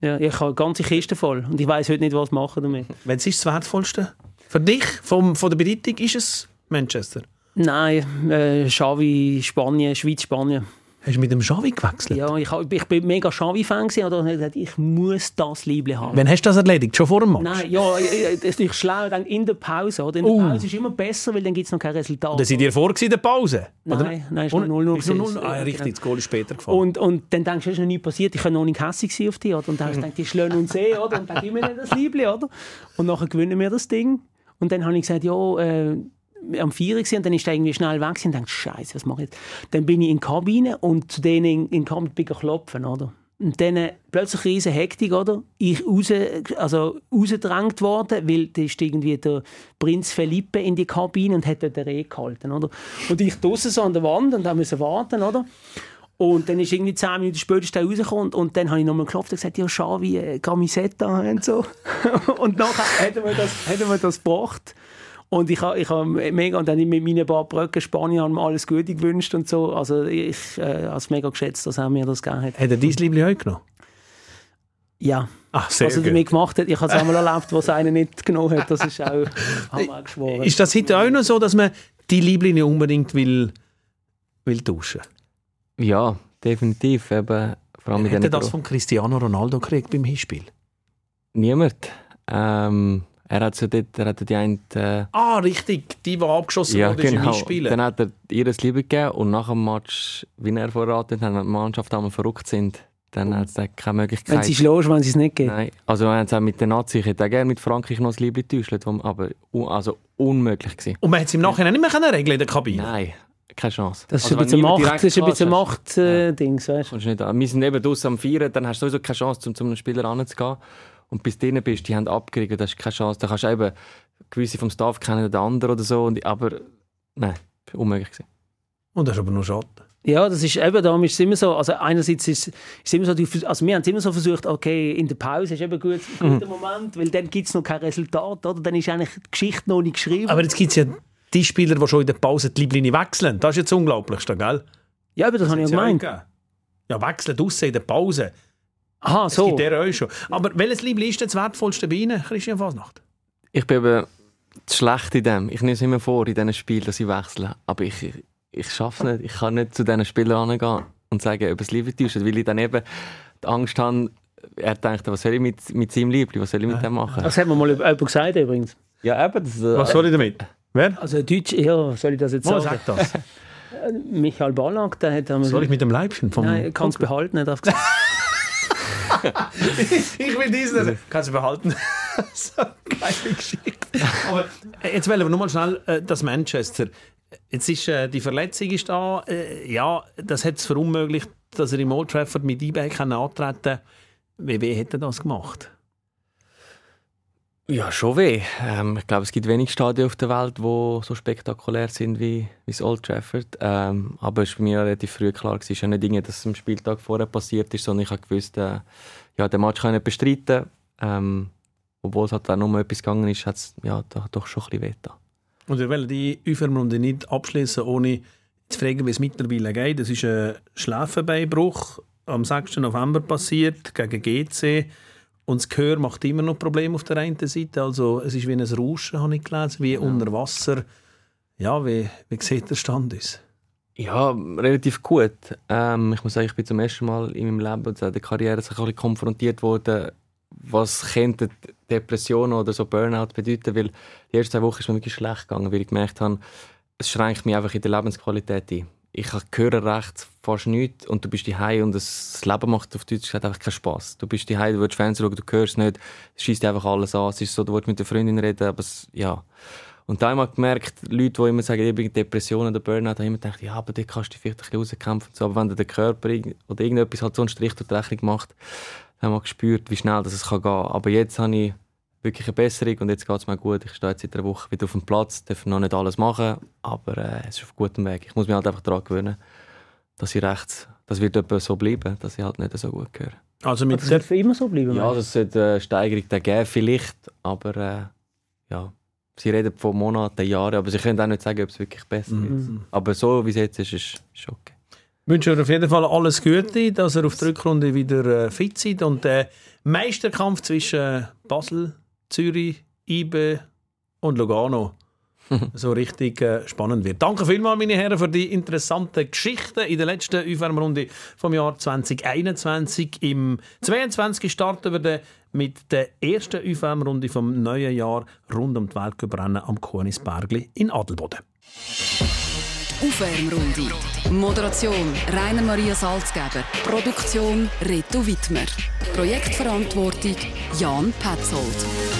ja. ich habe ganze Kiste voll und ich weiß heute nicht, was machen damit. Was ist das Wertvollste? Für dich, vom, von der Bedeutung, ist es Manchester? Nein, äh, Xavi, Spanien, Schweiz, Spanien. Hast du mit dem Xavi gewechselt? Ja, ich, ich bin mega Xavi-Fan und habe gesagt, ich muss das Liebling haben. Wann hast du das erledigt? Schon vor dem Match? Nein, ja, das ist ich schlau, dann in der Pause. Oder? In der uh. Pause ist immer besser, weil dann gibt es noch kein Resultat. Oder seid ihr vor in der Pause? Nein, oder? nein, es war 0-0. Ah, richtig, das Goal ist später gefallen. Und, und dann denkst du, es ist noch nie passiert, ich kann noch nicht hässlich auf dich. Oder? Und dann denkst du, die schlagen uns eh, oder? Und dann gib mir das Liebling, oder? Und nachher gewinnen wir das Ding. Und dann habe ich gesagt, ja, äh, am Vier und dann ist er irgendwie schnell weg und dachte, Scheiße, was mache ich jetzt? Dann bin ich in die Kabine und zu denen in, in die Kabine bin ich klopfen, oder? Und dann äh, plötzlich riesige Hektik, oder? Ich raus, also rausgedrängt worden, weil da ist irgendwie der Prinz Felipe in die Kabine und hat dort den Reh gehalten, oder? Und ich draussen so an der Wand und musste warten, oder? Und dann ist irgendwie zehn Minuten später rausgekommen und dann habe ich nochmal geklopft und gesagt, ja, Xavi, äh, Camisetta und so. und nachher hätten wir das, hätten wir das gebracht. Und ich habe ich ha mega, und dann mit meinen paar Brücken Spanien alles Gute gewünscht und so. Also ich äh, habe es mega geschätzt, dass er mir das gegeben hat. Hat er dein Liebling heute genommen? Ja. Ach, sehr was er damit gemacht hat. Ich habe es einmal erlebt, was einer nicht genommen hat. Das ist auch, haben wir auch geschworen. Ist das heute auch noch so, dass man die Lieblinge unbedingt will, will tauschen? Ja, definitiv. Eben, vor allem Hätte das von Cristiano Ronaldo gekriegt beim Hinspiel? Niemand. Ähm, er hat so dort, er hat die eine... Äh, ah, richtig, die, die abgeschossen ja, wurde genau. im Dann hat er ihr das Liebe gegeben und nach dem Match, wie er verraten hat, wenn die Mannschaft einmal verrückt sind, dann hat es keine Möglichkeit. Wenn sie schlägst, wenn sie es nicht geben? Nein, also wenn es auch mit den Nazis, ich hätte auch gerne mit Frankreich noch das Liebe getäuscht, aber also unmöglich gewesen. Und man hat es im Nachhinein nicht mehr regeln in der Kabine? Nein. Keine Chance. Das ist also, ein bisschen Macht, das ist ein bisschen Macht-Dings, äh, weißt du? Wir sind eben draußen am Feiern, dann hast du sowieso keine Chance, um zu einem Spieler ranzugehen und bis denen bist, die haben abgeriegelt, das ist keine Chance. Da kannst du eben gewisse vom Staff kennen, der andere oder so, und, aber nein, unmöglich gewesen. Und das ist aber nur schade. Ja, das ist eben, darum ist es immer so, also einerseits ist es immer so, also wir haben es immer so versucht, okay, in der Pause ist eben ein guter, mhm. Moment, weil dann gibt es noch kein Resultat, oder? Dann ist eigentlich die Geschichte noch nicht geschrieben. Aber jetzt gibt es ja die Spieler, die schon in der Pause die Lieblinge wechseln. Das ist jetzt unglaublich, gell? Ja, aber das, das habe ich ja gemeint. Ja, wechseln draussen in der Pause. Aha, so. Es gibt der auch schon. Aber welches Liebling ist denn das wertvollste bei Ihnen, Christian Fasnacht? Ich bin eben zu schlecht in dem. Ich nehme es immer vor in diesen Spielen, dass ich wechsle. Aber ich, ich, ich schaffe es nicht. Ich kann nicht zu diesen Spielern angehen und sagen, ob es Liebe täuscht, weil ich dann eben die Angst habe, er denkt, was soll ich mit, mit seinem Liebling, was soll ich mit dem machen? Das hat mir mal jemand gesagt übrigens. Ja, eben. Das, äh, Was soll ich damit? Wer? Also Deutsch, ja, soll ich das jetzt Oh, sagen? sag das. Michael Ballack, der hat Soll ich mit dem Leibchen vom... Nein, kann es behalten, hat er gesagt. Ich will diesen. Kannst du behalten. so geile Geschichte. Aber äh, jetzt wollen wir nochmal schnell äh, das Manchester. Jetzt ist äh, die Verletzung ist da. Äh, ja, das hat es verunmöglicht, dass er im Old Trafford mit eBay kann antreten Wie weh hätte das gemacht? Ja, schon weh. Ähm, ich glaube, es gibt wenig Stadien auf der Welt, die so spektakulär sind wie, wie das Old Trafford. Ähm, aber es war mir relativ früh klar, es ist nicht Dinge, dass es am Spieltag vorher passiert ist, sondern ich gewusst, äh, ja, den Match kann ich nicht bestreiten. Ähm, obwohl es halt auch nur etwas gegangen ist, hat es ja, da doch schon ein bisschen weh getan. Und wir wollen die Aufwärmrunde nicht abschließen, ohne zu fragen, wie es mittlerweile geht. Es ist ein Schlafenbeinbruch am 6. November passiert gegen GC. Und das Gehör macht immer noch Probleme auf der einen Seite. Also es ist wie ein Rauschen, habe ich gelesen, wie unter Wasser. Ja, wie, wie sieht der Stand aus? Ja, relativ gut. Ähm, ich muss sagen, ich bin zum ersten Mal in meinem Leben und in der Karriere so ein konfrontiert worden, was könnte Depression oder so Burnout bedeuten, weil die ersten zwei Wochen ist mir wirklich schlecht gegangen, weil ich gemerkt habe, es schränkt mich einfach in der Lebensqualität ein. Ich höre recht fast nichts und du bist daheim und das Leben macht auf Deutsch gesagt einfach keinen Spass. Du bist daheim, du willst Fernsehen schauen, du hörst nicht, es schießt einfach alles an. Es ist so, du willst mit der Freundin reden, aber es, ja. Und da habe ich gemerkt, Leute, die immer sagen, ich bin Depressionen oder Burnout, haben immer gedacht, ja, aber da kannst du vielleicht ein bisschen rauskämpfen. So, aber wenn der Körper oder irgendetwas halt so einen Strich durch die Rechnung macht, dann haben wir gespürt, wie schnell das es gehen kann. Aber jetzt habe ich wirklich eine Besserung und jetzt geht es mir gut. Ich stehe jetzt seit einer Woche wieder auf dem Platz, darf noch nicht alles machen, aber äh, es ist auf gutem Weg. Ich muss mich halt einfach daran gewöhnen, dass ich rechts, das wird etwa so bleiben, dass ich halt nicht so gut höre. Also mit Das wird für immer so bleiben. Ja, das sollte eine Steigerung geben, vielleicht, aber äh, ja, sie reden von Monaten, Jahren, aber sie können auch nicht sagen, ob es wirklich besser wird. Aber so wie es jetzt ist, ist es okay. Ich wünsche euch auf jeden Fall alles Gute, dass ihr auf der Rückrunde wieder äh, fit seid und der Meisterkampf zwischen Basel, Zürich, Ibe und Lugano so richtig äh, spannend wird. Danke vielmals, meine Herren, für die interessanten Geschichten in der letzten Aufwärmrunde vom Jahr 2021. Im 22. starten wir dann mit der ersten Aufwärmrunde vom neuen Jahr rund um die Weltcuprennen am Kunisbergli in Adelboden. Aufwärmrunde. Moderation Rainer Maria Salzgeber. Produktion Reto Wittmer. Projektverantwortung Jan Petzold.